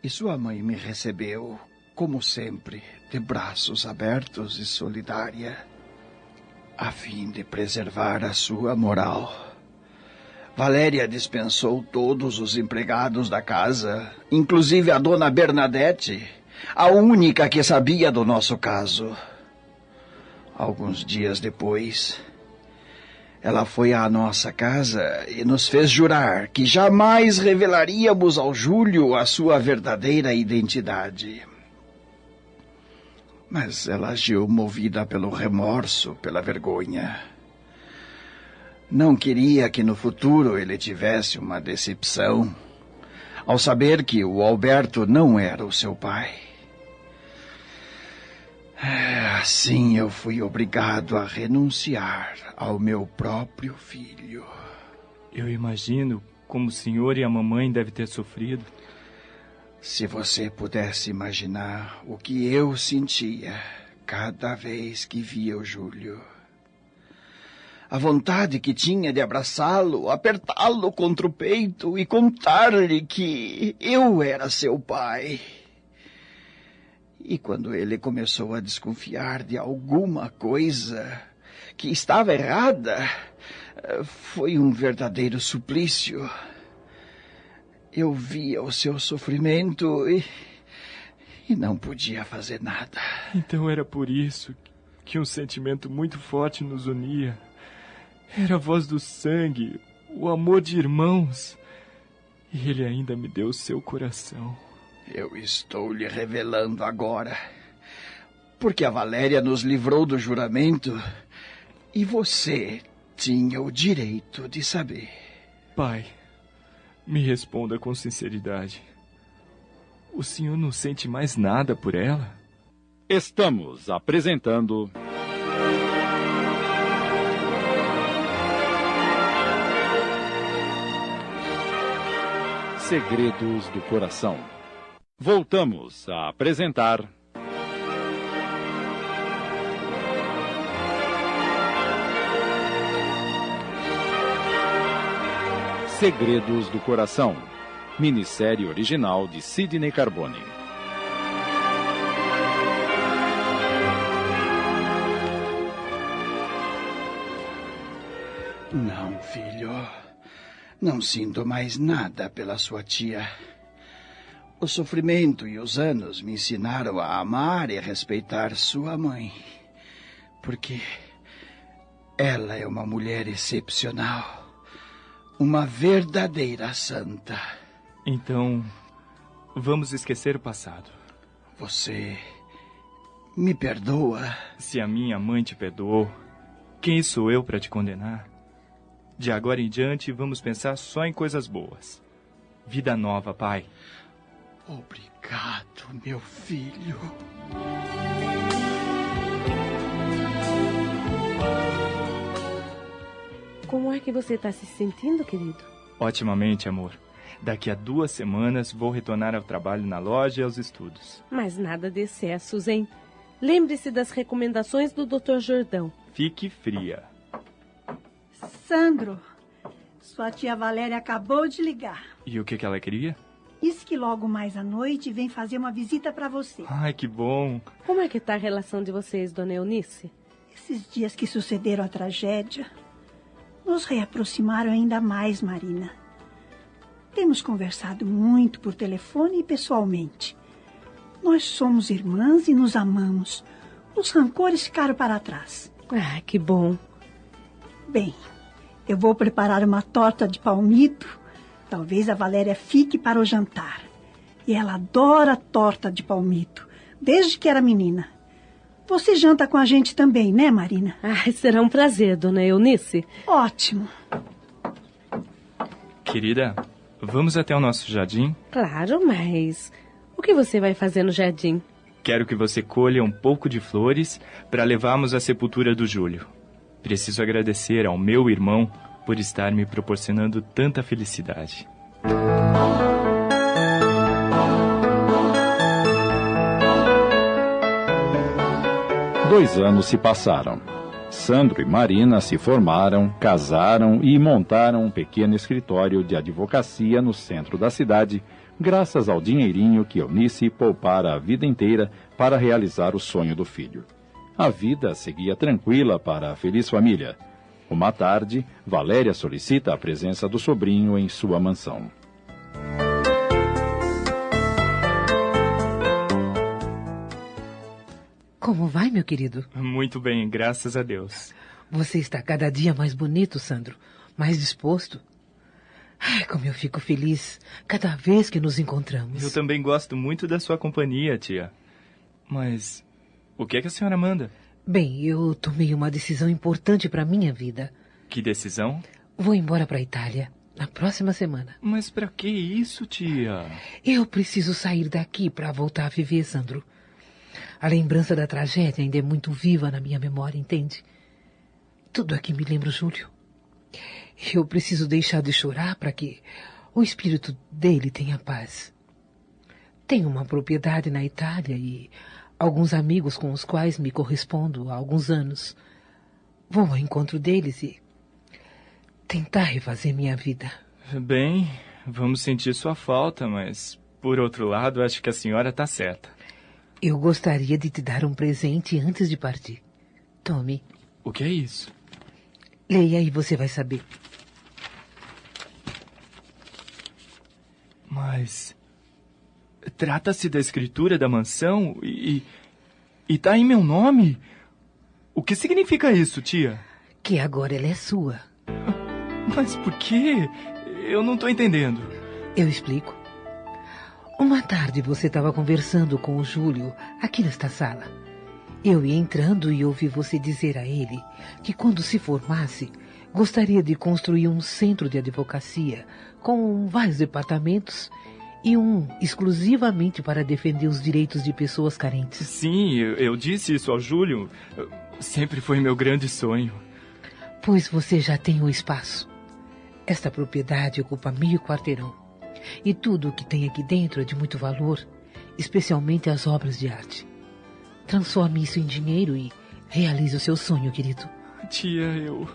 e sua mãe me recebeu, como sempre, de braços abertos e solidária, a fim de preservar a sua moral. Valéria dispensou todos os empregados da casa, inclusive a dona Bernadette, a única que sabia do nosso caso. Alguns dias depois, ela foi à nossa casa e nos fez jurar que jamais revelaríamos ao Júlio a sua verdadeira identidade. Mas ela agiu movida pelo remorso, pela vergonha. Não queria que no futuro ele tivesse uma decepção ao saber que o Alberto não era o seu pai. Assim eu fui obrigado a renunciar ao meu próprio filho. Eu imagino como o senhor e a mamãe devem ter sofrido. Se você pudesse imaginar o que eu sentia cada vez que via o Júlio. A vontade que tinha de abraçá-lo, apertá-lo contra o peito e contar-lhe que eu era seu pai. E quando ele começou a desconfiar de alguma coisa que estava errada, foi um verdadeiro suplício. Eu via o seu sofrimento e, e não podia fazer nada. Então era por isso que um sentimento muito forte nos unia. Era a voz do sangue, o amor de irmãos. E ele ainda me deu seu coração. Eu estou lhe revelando agora. Porque a Valéria nos livrou do juramento e você tinha o direito de saber. Pai, me responda com sinceridade. O senhor não sente mais nada por ela? Estamos apresentando. Segredos do Coração. Voltamos a apresentar. Segredos do Coração. Minissérie original de Sidney Carbone. Não, filho. Não sinto mais nada pela sua tia. O sofrimento e os anos me ensinaram a amar e respeitar sua mãe. Porque ela é uma mulher excepcional. Uma verdadeira santa. Então, vamos esquecer o passado. Você me perdoa? Se a minha mãe te perdoou, quem sou eu para te condenar? De agora em diante, vamos pensar só em coisas boas. Vida nova, pai. Obrigado, meu filho. Como é que você está se sentindo, querido? Otimamente, amor. Daqui a duas semanas vou retornar ao trabalho na loja e aos estudos. Mas nada de excessos, hein? Lembre-se das recomendações do Dr. Jordão. Fique fria. Sandro, sua tia Valéria acabou de ligar. E o que, que ela queria? Diz que logo mais à noite vem fazer uma visita para você. Ai, que bom. Como é que tá a relação de vocês, dona Eunice? Esses dias que sucederam a tragédia nos reaproximaram ainda mais, Marina. Temos conversado muito por telefone e pessoalmente. Nós somos irmãs e nos amamos. Os rancores ficaram para trás. Ah, que bom. Bem, eu vou preparar uma torta de palmito. Talvez a Valéria fique para o jantar. E ela adora torta de palmito, desde que era menina. Você janta com a gente também, né, Marina? Ah, será um prazer, dona Eunice. Ótimo. Querida, vamos até o nosso jardim? Claro, mas o que você vai fazer no jardim? Quero que você colha um pouco de flores para levarmos à sepultura do Júlio. Preciso agradecer ao meu irmão por estar me proporcionando tanta felicidade. Dois anos se passaram. Sandro e Marina se formaram, casaram e montaram um pequeno escritório de advocacia no centro da cidade, graças ao dinheirinho que Eunice poupara a vida inteira para realizar o sonho do filho. A vida seguia tranquila para a feliz família. Uma tarde, Valéria solicita a presença do sobrinho em sua mansão. Como vai, meu querido? Muito bem, graças a Deus. Você está cada dia mais bonito, Sandro. Mais disposto. Ai, como eu fico feliz cada vez que nos encontramos. Eu também gosto muito da sua companhia, tia. Mas o que é que a senhora manda? Bem, eu tomei uma decisão importante para minha vida. Que decisão? Vou embora para a Itália na próxima semana. Mas para que isso, tia? Eu preciso sair daqui para voltar a viver, Sandro. A lembrança da tragédia ainda é muito viva na minha memória, entende? Tudo aqui me lembra o Júlio. Eu preciso deixar de chorar para que o espírito dele tenha paz. Tenho uma propriedade na Itália e alguns amigos com os quais me correspondo há alguns anos. Vou ao encontro deles e tentar refazer minha vida. Bem, vamos sentir sua falta, mas por outro lado, acho que a senhora está certa. Eu gostaria de te dar um presente antes de partir. Tome. O que é isso? Leia e você vai saber. Mas. Trata-se da escritura da mansão e. E tá em meu nome? O que significa isso, tia? Que agora ela é sua. (laughs) Mas por quê? Eu não tô entendendo. Eu explico. Uma tarde você estava conversando com o Júlio aqui nesta sala. Eu ia entrando e ouvi você dizer a ele que quando se formasse, gostaria de construir um centro de advocacia com vários departamentos e um exclusivamente para defender os direitos de pessoas carentes. Sim, eu, eu disse isso ao Júlio. Sempre foi meu grande sonho. Pois você já tem o espaço. Esta propriedade ocupa meio quarteirão. E tudo o que tem aqui dentro é de muito valor, especialmente as obras de arte. Transforme isso em dinheiro e realize o seu sonho, querido. Tia, eu.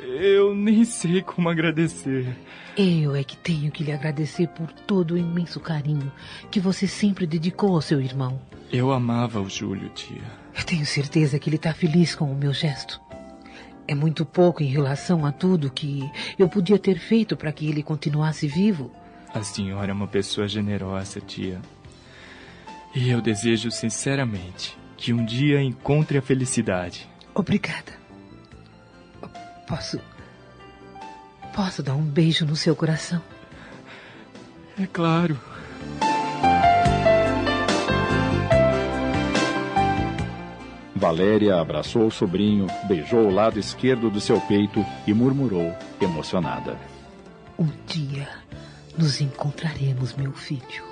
Eu nem sei como agradecer. Eu é que tenho que lhe agradecer por todo o imenso carinho que você sempre dedicou ao seu irmão. Eu amava o Júlio, tia. Eu tenho certeza que ele está feliz com o meu gesto. É muito pouco em relação a tudo que eu podia ter feito para que ele continuasse vivo. A senhora é uma pessoa generosa, tia. E eu desejo sinceramente que um dia encontre a felicidade. Obrigada. Posso. Posso dar um beijo no seu coração? É claro. Valéria abraçou o sobrinho, beijou o lado esquerdo do seu peito e murmurou, emocionada: Um dia nos encontraremos, meu filho.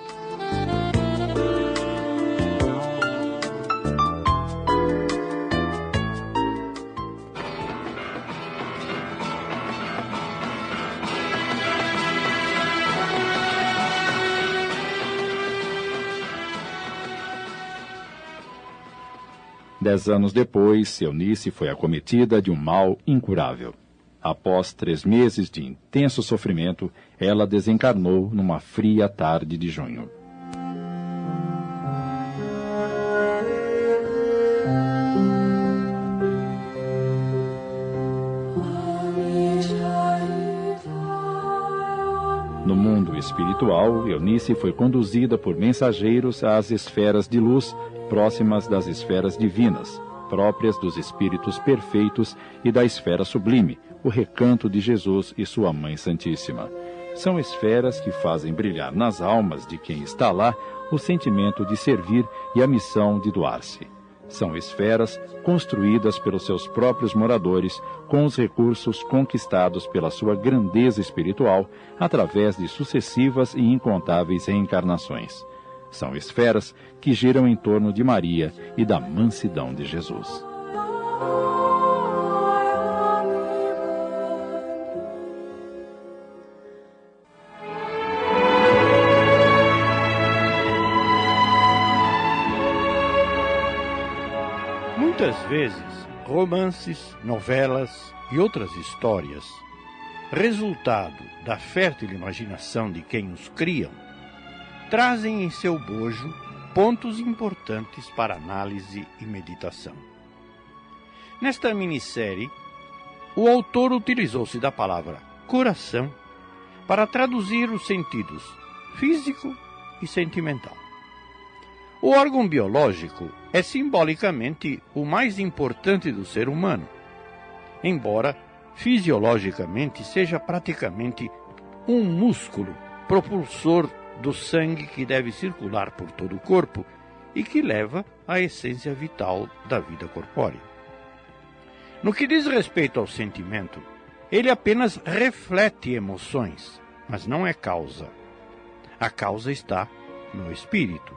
Dez anos depois, Eunice foi acometida de um mal incurável. Após três meses de intenso sofrimento, ela desencarnou numa fria tarde de junho. No mundo espiritual, Eunice foi conduzida por mensageiros às esferas de luz próximas das esferas divinas, próprias dos espíritos perfeitos e da esfera sublime, o recanto de Jesus e sua Mãe Santíssima. São esferas que fazem brilhar nas almas de quem está lá o sentimento de servir e a missão de doar-se. São esferas construídas pelos seus próprios moradores com os recursos conquistados pela sua grandeza espiritual através de sucessivas e incontáveis reencarnações. São esferas que giram em torno de Maria e da mansidão de Jesus. Muitas vezes, romances, novelas e outras histórias, resultado da fértil imaginação de quem os criam, trazem em seu bojo pontos importantes para análise e meditação. Nesta minissérie, o autor utilizou-se da palavra coração para traduzir os sentidos físico e sentimental. O órgão biológico é simbolicamente o mais importante do ser humano, embora fisiologicamente seja praticamente um músculo propulsor do sangue que deve circular por todo o corpo e que leva à essência vital da vida corpórea. No que diz respeito ao sentimento, ele apenas reflete emoções, mas não é causa. A causa está no espírito.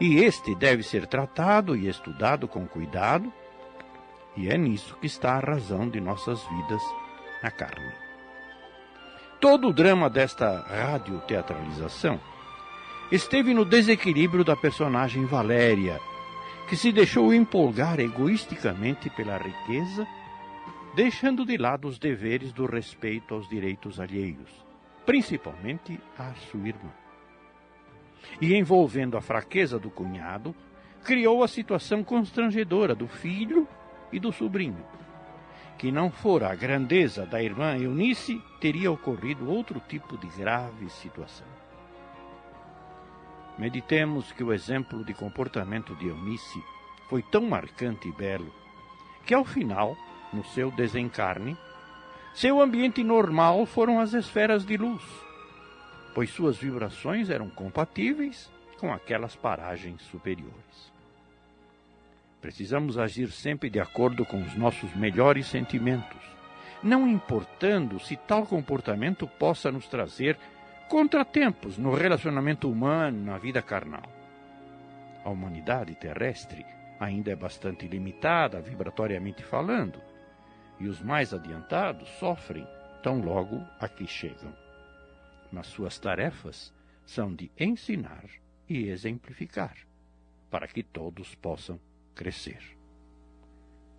E este deve ser tratado e estudado com cuidado, e é nisso que está a razão de nossas vidas na carne. Todo o drama desta radioteatralização esteve no desequilíbrio da personagem Valéria, que se deixou empolgar egoisticamente pela riqueza, deixando de lado os deveres do respeito aos direitos alheios, principalmente à sua irmã. E envolvendo a fraqueza do cunhado, criou a situação constrangedora do filho e do sobrinho. Que não fora a grandeza da irmã Eunice, teria ocorrido outro tipo de grave situação. Meditemos que o exemplo de comportamento de Eunice foi tão marcante e belo que, ao final, no seu desencarne, seu ambiente normal foram as esferas de luz, pois suas vibrações eram compatíveis com aquelas paragens superiores. Precisamos agir sempre de acordo com os nossos melhores sentimentos, não importando se tal comportamento possa nos trazer contratempos no relacionamento humano, na vida carnal. A humanidade terrestre ainda é bastante limitada, vibratoriamente falando, e os mais adiantados sofrem tão logo aqui chegam. Mas suas tarefas são de ensinar e exemplificar, para que todos possam crescer.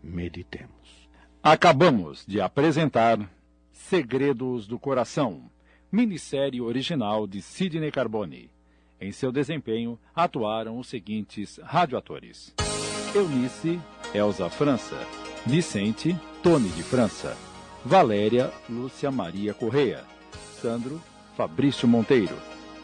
Meditemos. Acabamos de apresentar Segredos do Coração minissérie original de Sidney Carbone. Em seu desempenho atuaram os seguintes radioatores: Eunice, Elza França, Vicente, Tony de França, Valéria, Lúcia Maria Correia, Sandro, Fabrício Monteiro,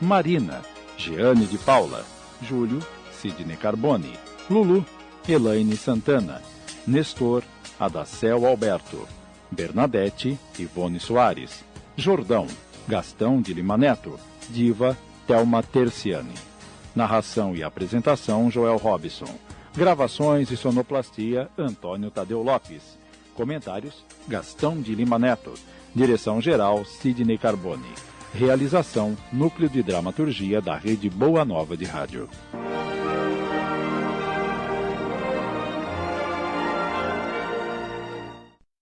Marina, Jeane de Paula, Júlio, Sidney Carbone, Lulu, Elaine Santana, Nestor, Adacel Alberto, Bernadette, Ivone Soares, Jordão, Gastão de Lima Neto, Diva, Thelma Terciani. Narração e apresentação, Joel Robson. Gravações e sonoplastia, Antônio Tadeu Lopes. Comentários, Gastão de Lima Neto. Direção-geral, Sidney Carbone. Realização, Núcleo de Dramaturgia da Rede Boa Nova de Rádio.